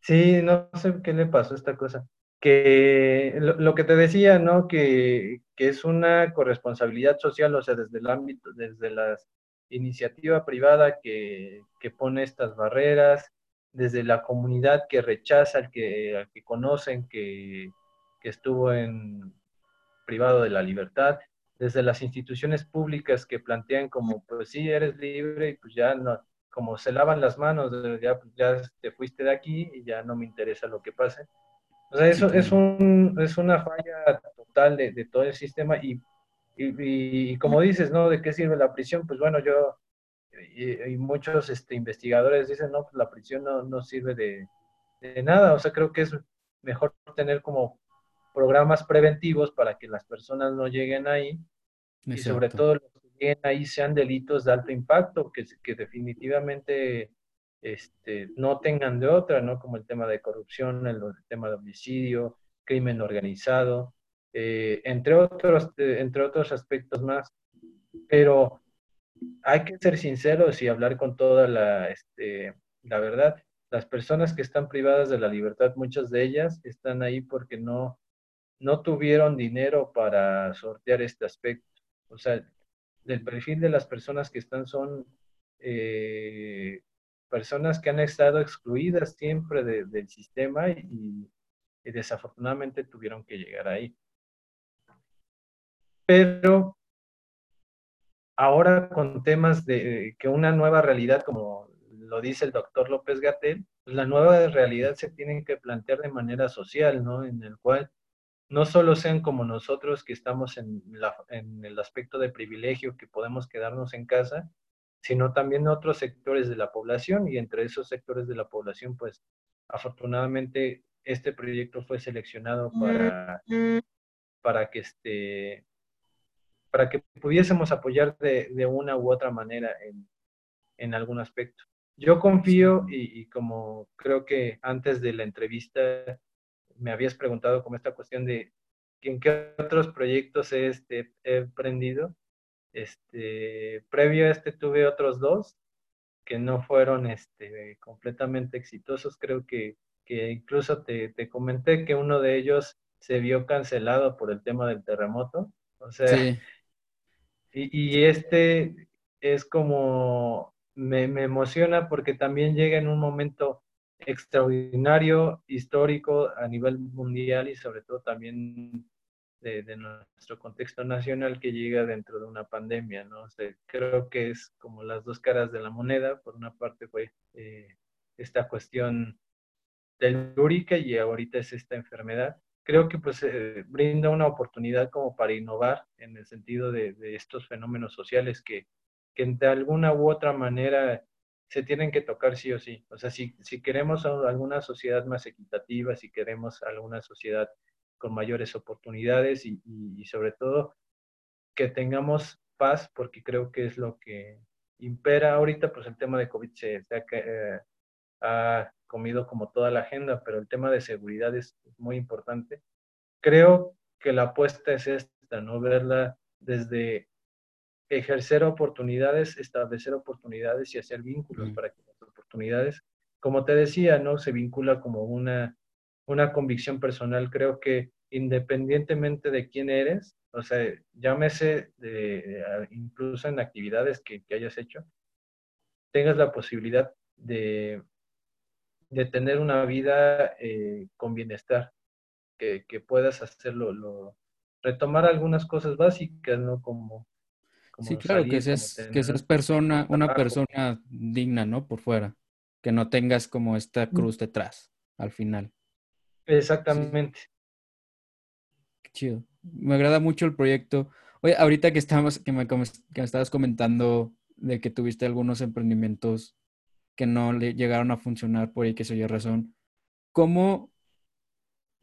Sí, no sé qué le pasó a esta cosa. Que lo, que te decía, ¿no? Que, que, es una corresponsabilidad social, o sea, desde el ámbito, desde las iniciativa privada que, pone estas barreras, desde la comunidad que rechaza, al que, que conocen, que, que estuvo en privado de la libertad, desde las instituciones públicas que plantean como, pues sí, eres libre y pues ya no, como se lavan las manos, ya, ya te fuiste de aquí y ya no me interesa lo que pase. O sea, eso es, un, es una falla total de, de todo el sistema y, y, y, como dices, ¿no? ¿De qué sirve la prisión? Pues bueno, yo y, muchos este, investigadores dicen, no, pues la prisión no, no sirve de, de, nada. O sea, creo que es mejor tener como programas preventivos para que las personas no lleguen ahí y sobre todo los que lleguen ahí sean delitos de alto impacto, que, que definitivamente este, no tengan de otra, ¿no? Como el tema de corrupción, el, tema de homicidio, crimen organizado, eh, entre, otros, entre otros aspectos más. Pero hay que ser sinceros y hablar con toda la, este, la verdad. Las personas que están privadas de la libertad, muchas de ellas están ahí porque no, no tuvieron dinero para sortear este aspecto. O sea, del perfil de las personas que están son eh, personas que han estado excluidas siempre del sistema y, y, desafortunadamente tuvieron que llegar ahí. Pero ahora con temas de que una nueva realidad, como lo dice el doctor López Gatel, pues la nueva realidad se tiene que plantear de manera social, ¿no? En el cual no solo sean como nosotros que estamos en, la, en el aspecto de privilegio, que podemos quedarnos en casa, sino también otros sectores de la población y entre esos sectores de la población, pues afortunadamente este proyecto fue seleccionado para, para que este para que pudiésemos apoyar de, de una u otra manera en, en algún aspecto. Yo confío y, y, como creo que antes de la entrevista me habías preguntado como esta cuestión de en qué otros proyectos he, este, he emprendido. Este, previo a este tuve otros dos que no fueron este, completamente exitosos. Creo que, que incluso te, te, comenté que uno de ellos se vio cancelado por el tema del terremoto. O sea, sí. Y, este es como, me, me emociona porque también llega en un momento extraordinario, histórico a nivel mundial y sobre todo también de, nuestro contexto nacional que llega dentro de una pandemia, ¿no? Creo que es como las dos caras de la moneda. Por una parte fue eh, esta cuestión telúrica y ahorita es esta enfermedad. Creo que pues eh, brinda una oportunidad como para innovar en el sentido de, de estos fenómenos sociales que, que de alguna u otra manera se tienen que tocar sí o sí. O sea, si, si queremos alguna sociedad más equitativa, si queremos alguna sociedad con mayores oportunidades y, y, sobre todo que tengamos paz, porque creo que es lo que impera ahorita, pues el tema de COVID se, se eh, comido como toda la agenda, pero el tema de seguridad es muy importante. Creo que la apuesta es esta, ¿no? Verla desde ejercer oportunidades, establecer oportunidades y hacer vínculos mm. para que las oportunidades, como te decía, ¿no? Se vincula como una, una convicción personal. Creo que independientemente de quién eres, o sea, llámese de, incluso en actividades que, que, hayas hecho, tengas la posibilidad de, de tener una vida eh, con bienestar, que, que puedas hacerlo, lo, retomar algunas cosas básicas, ¿no? Como sí, claro, que seas, que seas persona, una persona digna, ¿no? Por fuera. Que no tengas como esta cruz detrás, al final. Exactamente. Sí. Qué chido. Me agrada mucho el proyecto. Oye, ahorita que estamos, que me, que me estabas comentando de que tuviste algunos emprendimientos que no le llegaron a funcionar por que se oye razón. ¿Cómo,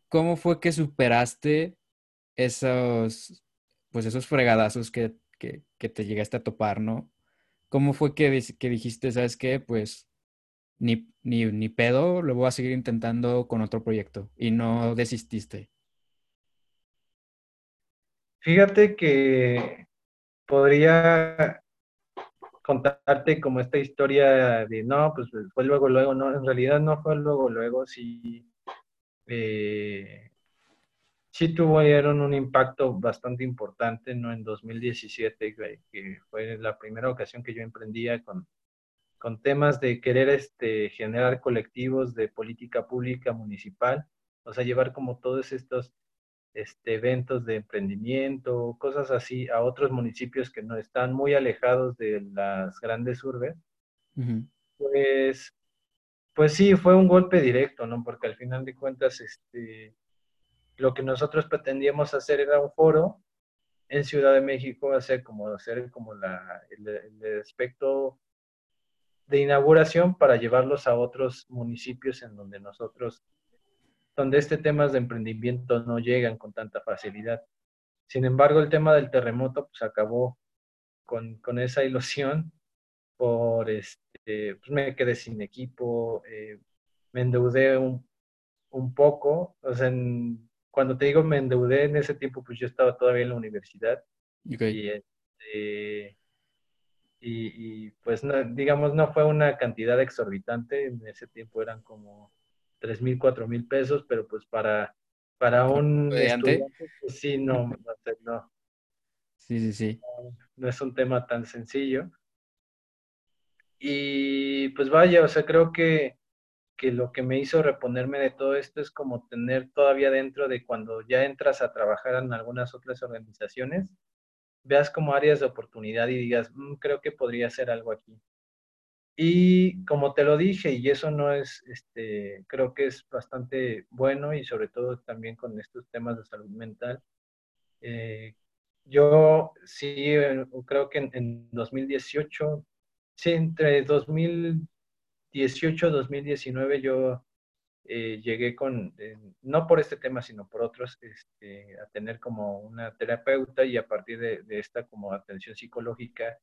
¿Cómo fue que superaste esos, pues esos fregadazos que que, que te llegaste a topar, ¿no? ¿Cómo fue que, que dijiste, sabes qué? Pues ni, ni, ni pedo, lo voy a seguir intentando con otro proyecto y no desististe. Fíjate que podría contarte como esta historia de, no, pues fue luego, luego, no, en realidad no fue luego, luego, sí, eh, sí tuvieron un impacto bastante importante, ¿no? En 2017, que fue la primera ocasión que yo emprendía con, con temas de querer este, generar colectivos de política pública municipal, o sea, llevar como todos estos este, eventos de emprendimiento, cosas así, a otros municipios que no están muy alejados de las grandes urbes, pues, pues sí, fue un golpe directo, ¿no? Porque al final de cuentas, este, lo que nosotros pretendíamos hacer era un foro en Ciudad de México, hacer como, hacer como la, el aspecto de inauguración para llevarlos a otros municipios en donde nosotros, donde este tema de emprendimiento no llegan con tanta facilidad. Sin embargo, el tema del terremoto pues acabó con, con esa ilusión por, este, pues me quedé sin equipo, eh, me endeudé un, un poco, o sea, cuando te digo me endeudé en ese tiempo, pues yo estaba todavía en la universidad. Y, este, y, pues digamos no fue una cantidad exorbitante, en ese tiempo eran como tres mil, cuatro mil pesos, pero pues para, para un estudiante, pues sí, no, no, Sí, sí, sí. No, es un tema tan sencillo. Y pues vaya, o sea, creo que, que lo que me hizo reponerme de todo esto es como tener todavía dentro de cuando ya entras a trabajar en algunas otras organizaciones, veas como áreas de oportunidad y digas, mm, creo que podría ser algo aquí. Y como te lo dije, y eso no es, este, creo que es bastante bueno y sobre todo también con estos temas de salud mental. Eh, yo sí eh, creo que en, en 2018, sí, entre 2018 y 2019 yo eh, llegué con, eh, no por este tema, sino por otros, este, a tener como una terapeuta y a partir de, esta como atención psicológica,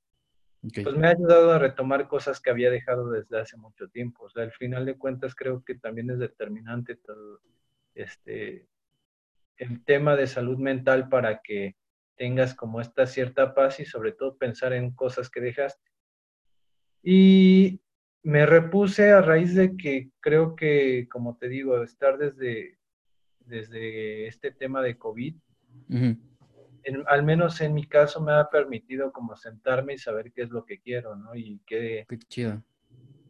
pues me ha ayudado a retomar cosas que había dejado desde hace mucho tiempo. O sea, al final de cuentas creo que también es determinante todo este, el tema de salud mental para que tengas como esta cierta paz y sobre todo pensar en cosas que dejaste. Y me repuse a raíz de que creo que, como te digo, estar desde, desde este tema de COVID, al menos en mi caso me ha permitido como sentarme y saber qué es lo que quiero, ¿no? Y qué, qué chido.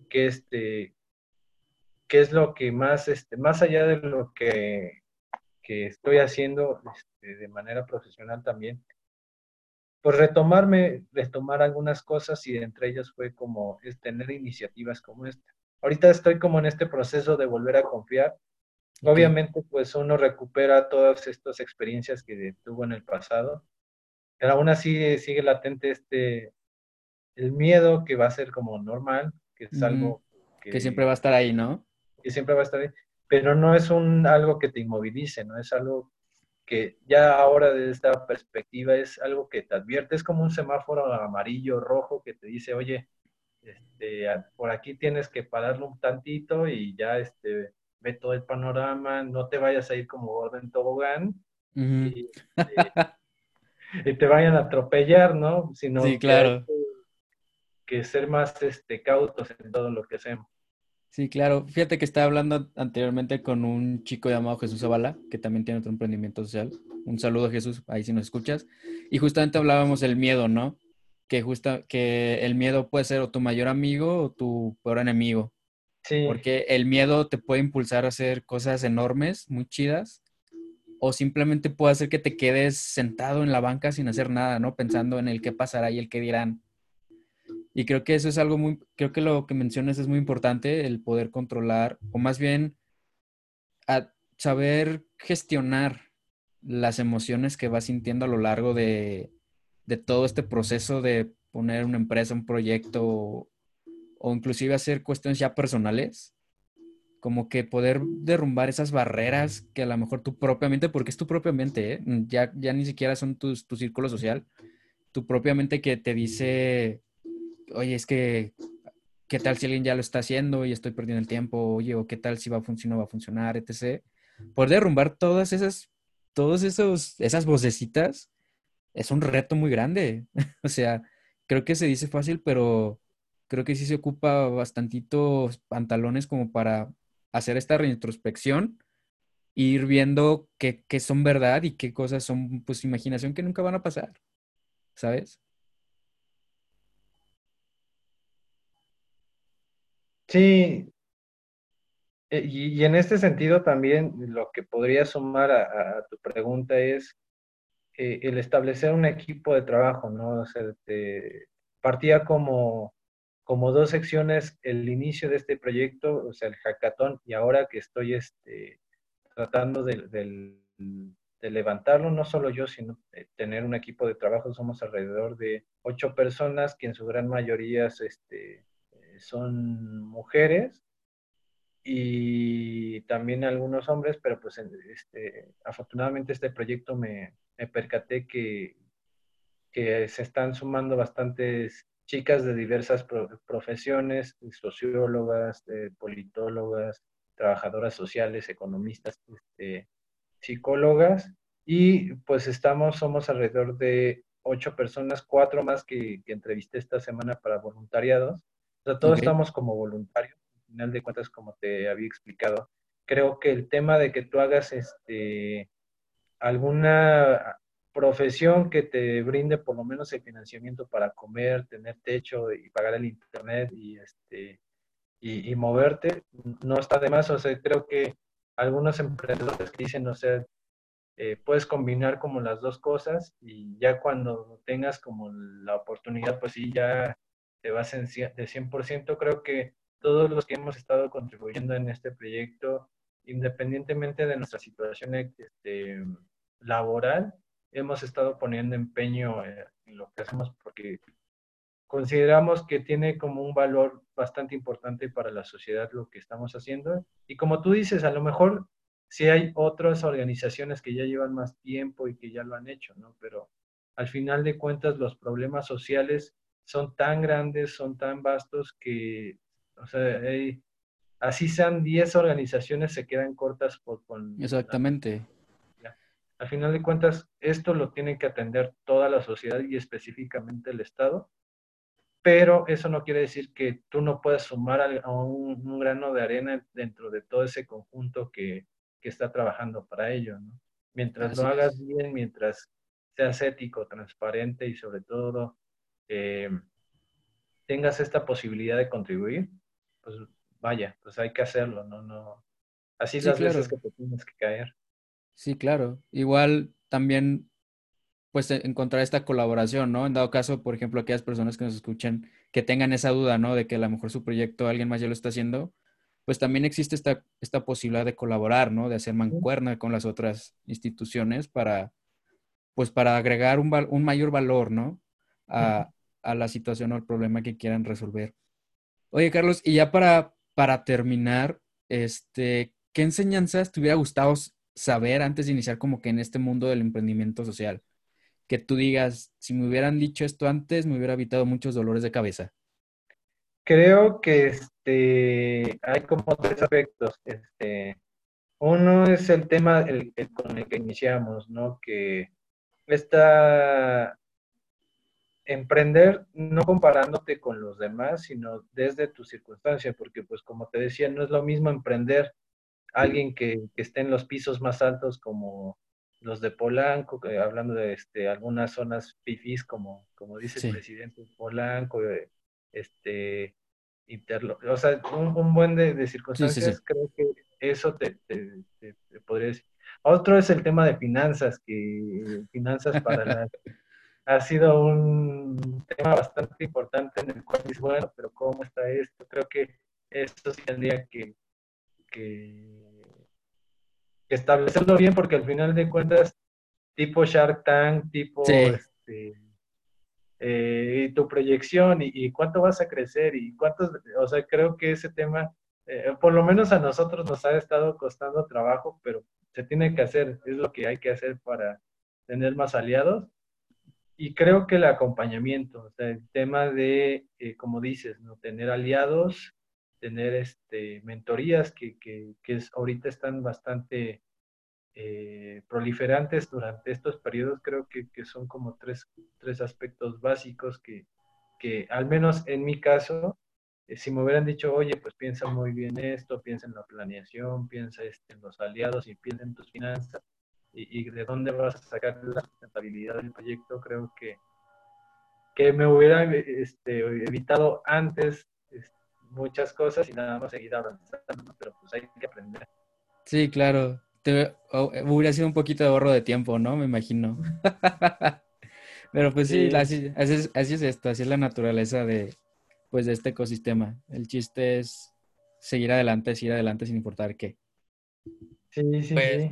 Qué, este, qué es lo que más, este, más allá de lo que, que estoy haciendo este, de manera profesional también, pues retomarme, retomar algunas cosas y entre ellas fue como es tener iniciativas como esta. Ahorita estoy como en este proceso de volver a confiar. Obviamente, pues uno recupera todas estas experiencias que tuvo en el pasado, pero aún así sigue latente este, el miedo que va a ser como normal, que es algo que, que, siempre va a estar ahí, ¿no? Que siempre va a estar ahí, pero no es un algo que te inmovilice, ¿no? Es algo que ya ahora desde esta perspectiva es algo que te advierte, es como un semáforo amarillo, rojo, que te dice, oye, este, por aquí tienes que pararlo un tantito y ya este, ve todo el panorama, no te vayas a ir como orden tobogán y, te vayan a atropellar, ¿no? Sino sí, claro. que, que, ser más este, cautos en todo lo que hacemos. Sí, claro. Fíjate que estaba hablando anteriormente con un chico llamado Jesús Zavala, que también tiene otro emprendimiento social. Un saludo, Jesús, ahí si nos escuchas. Y justamente hablábamos del miedo, ¿no? Que, justa, que el miedo puede ser o tu mayor amigo o tu peor enemigo. Porque el miedo te puede impulsar a hacer cosas enormes, muy chidas, o simplemente puede hacer que te quedes sentado en la banca sin hacer nada, ¿no? Pensando en el qué pasará y el qué dirán. Y creo que eso es algo muy, creo que lo que mencionas es muy importante, el poder controlar, o más bien saber gestionar las emociones que vas sintiendo a lo largo de, todo este proceso de poner una empresa, un proyecto, o, inclusive hacer cuestiones ya personales, como que poder derrumbar esas barreras que a lo mejor tú propiamente, porque es tu propiamente, ¿eh? ya, ya ni siquiera son tus, tu círculo social, tu propiamente que te dice oye, es que, ¿qué tal si alguien ya lo está haciendo y estoy perdiendo el tiempo? Oye, o qué tal si va a funcionar, va a funcionar, etc. Por derrumbar todas esas, todos esos, esas vocecitas es un reto muy grande. o sea, creo que se dice fácil, pero creo que sí se ocupa bastantitos pantalones como para hacer esta reintrospección e ir viendo qué, son verdad y qué cosas son pues imaginación que nunca van a pasar, ¿sabes? Sí, eh, y, en este sentido también lo que podría sumar a, tu pregunta es eh, el establecer un equipo de trabajo, ¿no? O sea, partía como, como dos secciones el inicio de este proyecto, o sea, el hackathon, y ahora que estoy este, tratando de, levantarlo, no solo yo, sino tener un equipo de trabajo, somos alrededor de ocho personas, que en su gran mayoría este, eh, son mujeres, y también algunos hombres, pero pues este, afortunadamente este proyecto me, me percaté que, que, se están sumando bastantes chicas de diversas profesiones, sociólogas, politólogas, trabajadoras sociales, economistas, este, psicólogas, y pues estamos, somos alrededor de ocho personas, cuatro más que, que entrevisté esta semana para voluntariados. O sea, todos estamos como voluntarios final de cuentas, como te había explicado, creo que el tema de que tú hagas este, alguna profesión que te brinde por lo menos el financiamiento para comer, tener techo y pagar el internet y este y, moverte, no está de más. O sea, creo que algunos emprendedores dicen, o sea, eh, puedes combinar como las dos cosas y ya cuando tengas como la oportunidad, pues sí, ya te vas en, de 100%. Creo que todos los que hemos estado contribuyendo en este proyecto, independientemente de nuestra situación este, laboral, hemos estado poniendo empeño eh, en lo que hacemos porque consideramos que tiene como un valor bastante importante para la sociedad lo que estamos haciendo. Y como tú dices, a lo mejor sí hay otras organizaciones que ya llevan más tiempo y que ya lo han hecho, ¿no? Pero al final de cuentas los problemas sociales son tan grandes, son tan vastos que o sea, así sean 10 organizaciones, se quedan cortas por, con... Exactamente. Al final de cuentas, esto lo tiene que atender toda la sociedad y específicamente el Estado, pero eso no quiere decir que tú no puedas sumar a un, grano de arena dentro de todo ese conjunto que, que está trabajando para ello. ¿no? Mientras lo hagas bien, mientras seas ético, transparente y sobre todo eh, tengas esta posibilidad de contribuir, pues vaya, pues hay que hacerlo, ¿no? no así es las veces que te tienes que caer. Sí, claro. Igual también, pues e, encontrar esta colaboración, ¿no? En dado caso, por ejemplo, aquellas personas que nos escuchan que tengan esa duda, ¿no? De que a lo mejor su proyecto alguien más ya lo está haciendo, pues también existe esta, esta posibilidad de colaborar, ¿no? De hacer mancuerna con las otras instituciones para, pues para agregar un, un mayor valor, ¿no? A, a la situación o al problema que quieran resolver. Oye, Carlos, y ya para, para terminar, este, ¿qué enseñanzas te hubiera gustado saber antes de iniciar como que en este mundo del emprendimiento social? Que tú digas, si me hubieran dicho esto antes, me hubiera evitado muchos dolores de cabeza. Creo que este, hay como tres aspectos. Este, uno es el tema con el que iniciamos, ¿no? Que esta emprender no comparándote con los demás, sino desde tu circunstancia, porque pues como te decía, no es lo mismo emprender alguien que, esté en los pisos más altos como los de Polanco, hablando de este, algunas zonas fifís, como, como dice el presidente Polanco, eh, este, Interlo o sea, un, buen de, circunstancias, creo que eso te, te, podría decir. Otro es el tema de finanzas, que finanzas para las ha sido un tema bastante importante en el cual dices, bueno, pero ¿cómo está esto? Creo que esto sí tendría que, establecerlo bien porque al final de cuentas, tipo Shark Tank, tipo este, eh, tu proyección y, cuánto vas a crecer y cuántos, o sea, creo que ese tema, eh, por lo menos a nosotros nos ha estado costando trabajo, pero se tiene que hacer, es lo que hay que hacer para tener más aliados y creo que el acompañamiento, o sea, el tema de, eh, como dices, ¿no? tener aliados, tener este, mentorías que, que, que ahorita están bastante eh, proliferantes durante estos periodos, creo que, que son como tres, tres, aspectos básicos que, que, al menos en mi caso, eh, si me hubieran dicho, oye, pues piensa muy bien esto, piensa en la planeación, piensa este, en los aliados y piensa en tus finanzas, y, de dónde vas a sacar la sustentabilidad del proyecto, creo que, que me hubiera este, evitado antes muchas cosas y nada más seguir avanzando, pero pues hay que aprender. Sí, claro. Te, hubiera sido un poquito de ahorro de tiempo, ¿no? Me imagino. pero pues sí, Así, así, es esto, así es la naturaleza de, pues, de este ecosistema. El chiste es seguir adelante, seguir adelante sin importar qué. Sí, sí, pues, sí.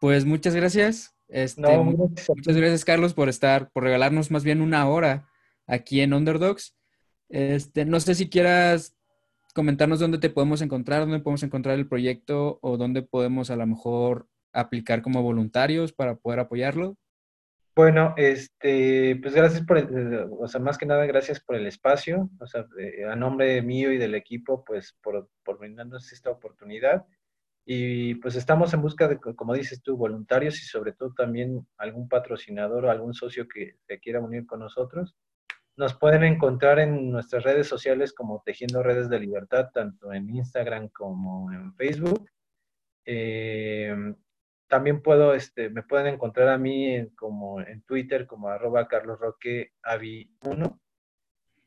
Pues muchas gracias. Este, muchas gracias, Carlos, por estar, por regalarnos más bien una hora aquí en Underdogs. Este, no sé si quieras comentarnos dónde te podemos encontrar, dónde podemos encontrar el proyecto o dónde podemos a lo mejor aplicar como voluntarios para poder apoyarlo. Bueno, este, pues gracias por, o sea, más que nada gracias por el espacio, o sea, a nombre mío y del equipo, pues por, por brindarnos esta oportunidad. Y pues estamos en busca de, como dices tú, voluntarios y sobre todo también algún patrocinador o algún socio que se quiera unir con nosotros. Nos pueden encontrar en nuestras redes sociales como Tejiendo Redes de Libertad, tanto en Instagram como en Facebook. Eh, también puedo, este, me pueden encontrar a mí en, como en Twitter como arroba carlosroqueavi1.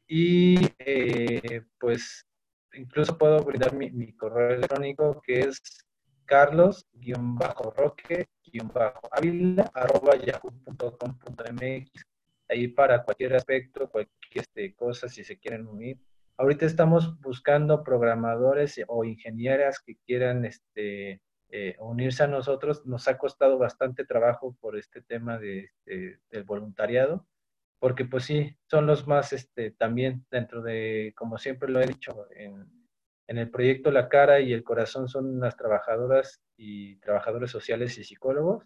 Y eh, pues incluso puedo brindar mi, correo electrónico que es carlos-roque-ávila.yahoo.com.mx ahí para cualquier aspecto, cualquier este, cosa, si se quieren unir. Ahorita estamos buscando programadores o ingenieras que quieran este, eh, unirse a nosotros. Nos ha costado bastante trabajo por este tema de, este, del voluntariado, porque pues sí, son los más, este, también dentro de, como siempre lo he dicho, en el proyecto La Cara y el Corazón son las trabajadoras y trabajadores sociales y psicólogos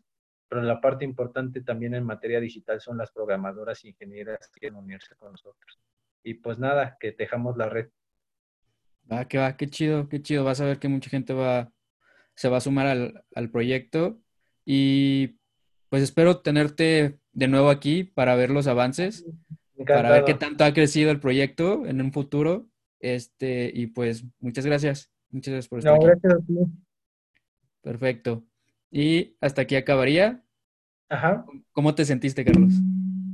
pero la parte importante también en materia digital son las programadoras e ingenieras que quieren unirse con nosotros. Y pues nada, que dejamos la red. Va, que va, qué chido, qué chido. Vas a ver que mucha gente va, se va a sumar al, proyecto. Y pues espero tenerte de nuevo aquí para ver los avances, para ver qué tanto ha crecido el proyecto en un futuro. Este, y pues muchas gracias. Muchas gracias por estar aquí. Gracias a ti. Perfecto. Y hasta aquí acabaría. Ajá. ¿Cómo te sentiste, Carlos?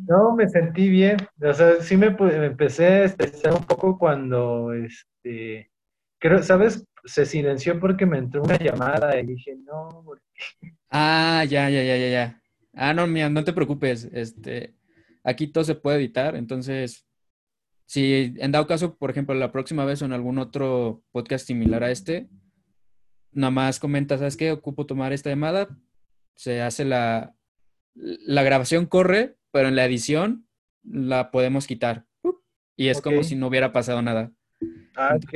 No, me sentí bien. O sea, sí me, empecé a estresar un poco cuando, este, creo, ¿sabes? Se silenció porque me entró una llamada y dije, no. Ah, ya, ya, ya, ya, ya. Ah, no, mira, no te preocupes. Este, aquí todo se puede editar, entonces, si en dado caso, por ejemplo, la próxima vez o en algún otro podcast similar a este, nada más comenta, ¿sabes qué? Ocupo tomar esta llamada, se hace la, la grabación corre, pero en la edición la podemos quitar. Y es como si no hubiera pasado nada. Ah, ok.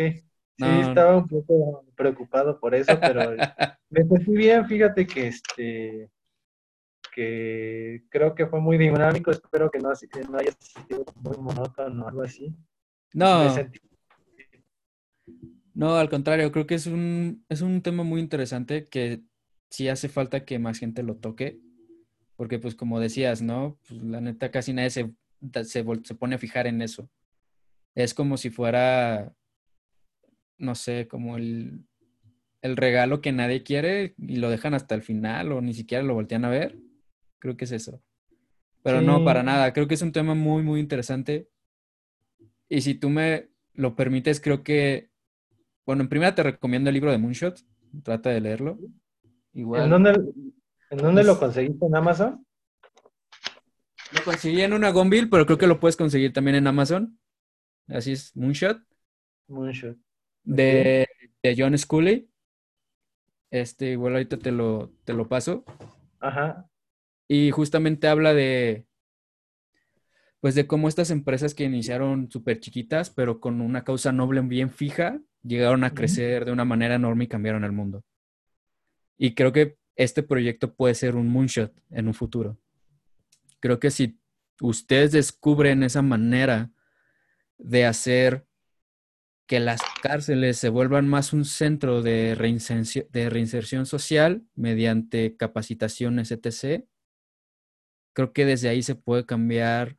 Sí, estaba un poco preocupado por eso, pero me sentí bien, fíjate que este que creo que fue muy dinámico, espero que no, no haya sido muy monótono o algo así. No. No, al contrario, creo que es un, es un tema muy interesante que sí hace falta que más gente lo toque, porque pues como decías, ¿no? Pues, la neta casi nadie se, se, se pone a fijar en eso. Es como si fuera, no sé, como el, el regalo que nadie quiere y lo dejan hasta el final o ni siquiera lo voltean a ver. Creo que es eso. Pero no, para nada. Creo que es un tema muy, muy interesante. Y si tú me lo permites, creo que bueno, en primera te recomiendo el libro de Moonshot. Trata de leerlo. Igual. ¿En dónde, ¿en dónde lo conseguiste? ¿En Amazon? Lo conseguí en una Gonville, pero creo que lo puedes conseguir también en Amazon. Así es, Moonshot. Moonshot. De, de John Scully. Este, igual ahorita te lo, te lo paso. Ajá. Y justamente habla de, pues de cómo estas empresas que iniciaron súper chiquitas, pero con una causa noble bien fija, llegaron a crecer de una manera enorme y cambiaron el mundo. Y creo que este proyecto puede ser un moonshot en un futuro. Creo que si ustedes descubren esa manera de hacer que las cárceles se vuelvan más un centro de reinserción, de reinserción social mediante capacitaciones, etc., creo que desde ahí se puede cambiar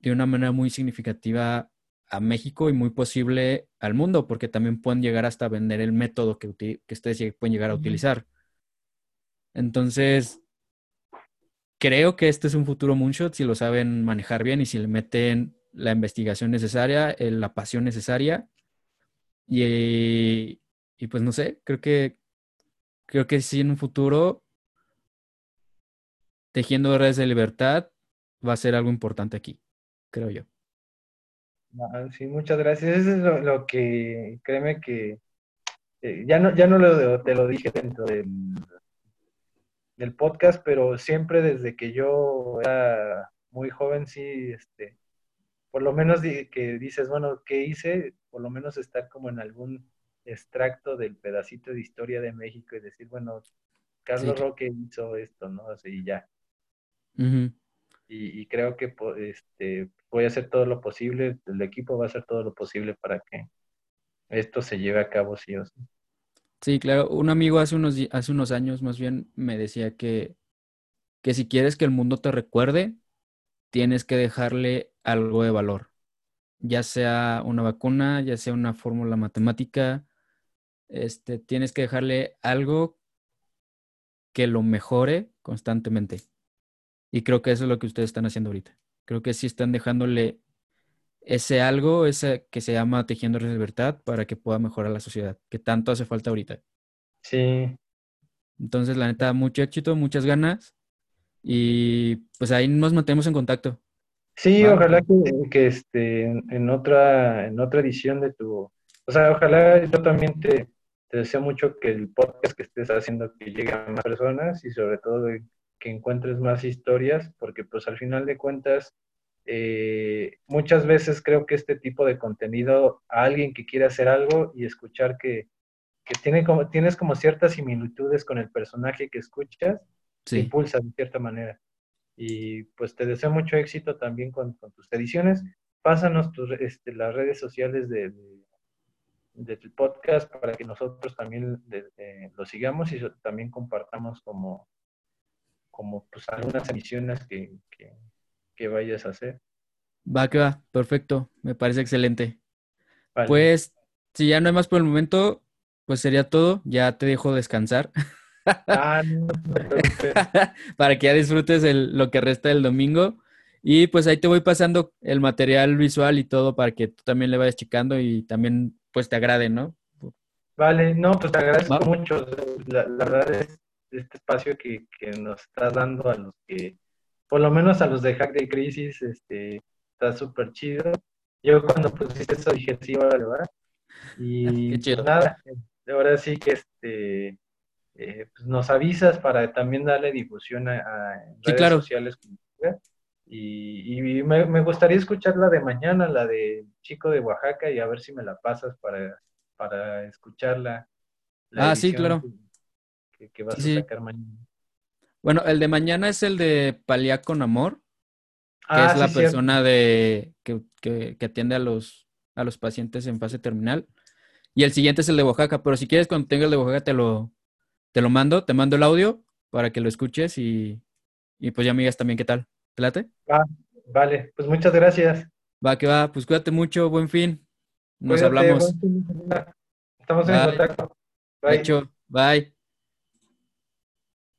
de una manera muy significativa a México y muy posible al mundo, porque también pueden llegar hasta vender el método que, que ustedes pueden llegar a utilizar. Entonces, creo que este es un futuro moonshot si lo saben manejar bien y si le meten la investigación necesaria, la pasión necesaria, Y, y pues no sé, creo que creo que sí en un futuro tejiendo redes de libertad va a ser algo importante aquí, creo yo. Ah, sí, muchas gracias. Eso es lo, que, créeme que eh, ya no, ya no lo, te lo dije dentro del, del podcast, pero siempre desde que yo era muy joven, sí, este, por lo menos que dices, bueno, ¿qué hice? Por lo menos estar como en algún extracto del pedacito de historia de México y decir, bueno, Carlos Roque hizo esto, ¿no? Así ya. Y, creo que este, voy a hacer todo lo posible, el equipo va a hacer todo lo posible para que esto se lleve a cabo sí o sí. Sí, claro. Un amigo hace unos, hace unos años más bien me decía que, que si quieres que el mundo te recuerde, tienes que dejarle algo de valor, ya sea una vacuna, ya sea una fórmula matemática, este, tienes que dejarle algo que lo mejore constantemente. Y creo que eso es lo que ustedes están haciendo ahorita. Creo que sí están dejándole ese algo, ese que se llama tejiendo libertad para que pueda mejorar la sociedad, que tanto hace falta ahorita. Sí. Entonces, la neta, mucho éxito, muchas ganas. Y pues ahí nos mantenemos en contacto. Sí, ojalá que, que, este, en, otra, en otra edición de tu, o sea, ojalá yo también te, te deseo mucho que el podcast que estés haciendo que llegue a más personas y sobre todo que encuentres más historias, porque pues al final de cuentas, eh, muchas veces creo que este tipo de contenido a alguien que quiere hacer algo y escuchar que, que tiene como, tienes como ciertas similitudes con el personaje que escuchas, te impulsa de cierta manera. Y pues te deseo mucho éxito también con, tus ediciones. Pásanos tus, este, las redes sociales de del podcast para que nosotros también lo sigamos y también compartamos como, como pues, algunas emisiones que, que, vayas a hacer. Va que va, perfecto, me parece excelente. Pues, si ya no hay más por el momento, pues sería todo, ya te dejo descansar. Ah, para que ya disfrutes el, lo que resta del domingo. Y pues ahí te voy pasando el material visual y todo para que tú también le vayas checando y también pues te agrade, ¿no? Vale, no, pues te agradezco mucho. La, verdad es este espacio que, nos estás dando a los que, por lo menos a los de Hack de Crisis, este, está súper chido. Yo cuando pusiste eso dije, sí, vale, va. Y pues nada, ahora sí que este, eh, pues nos avisas para también darle difusión a, redes sociales. Y, me, gustaría escuchar la de mañana, la de Chico de Oaxaca, y a ver si me la pasas para, para escucharla. ah, sí, claro. Que, vas a sacar mañana. Bueno, el de mañana es el de Palía con Amor, que ah, es la persona de que, que, que, atiende a los, a los pacientes en fase terminal. Y el siguiente es el de Oaxaca, pero si quieres cuando tenga el de Oaxaca te lo, te lo mando, te mando el audio para que lo escuches y, y pues ya me digas también qué tal. ¿Te vale, pues muchas gracias. Va, que va, pues cuídate mucho, buen fin. Nos hablamos. Estamos en contacto. Bye. Hecho, bye.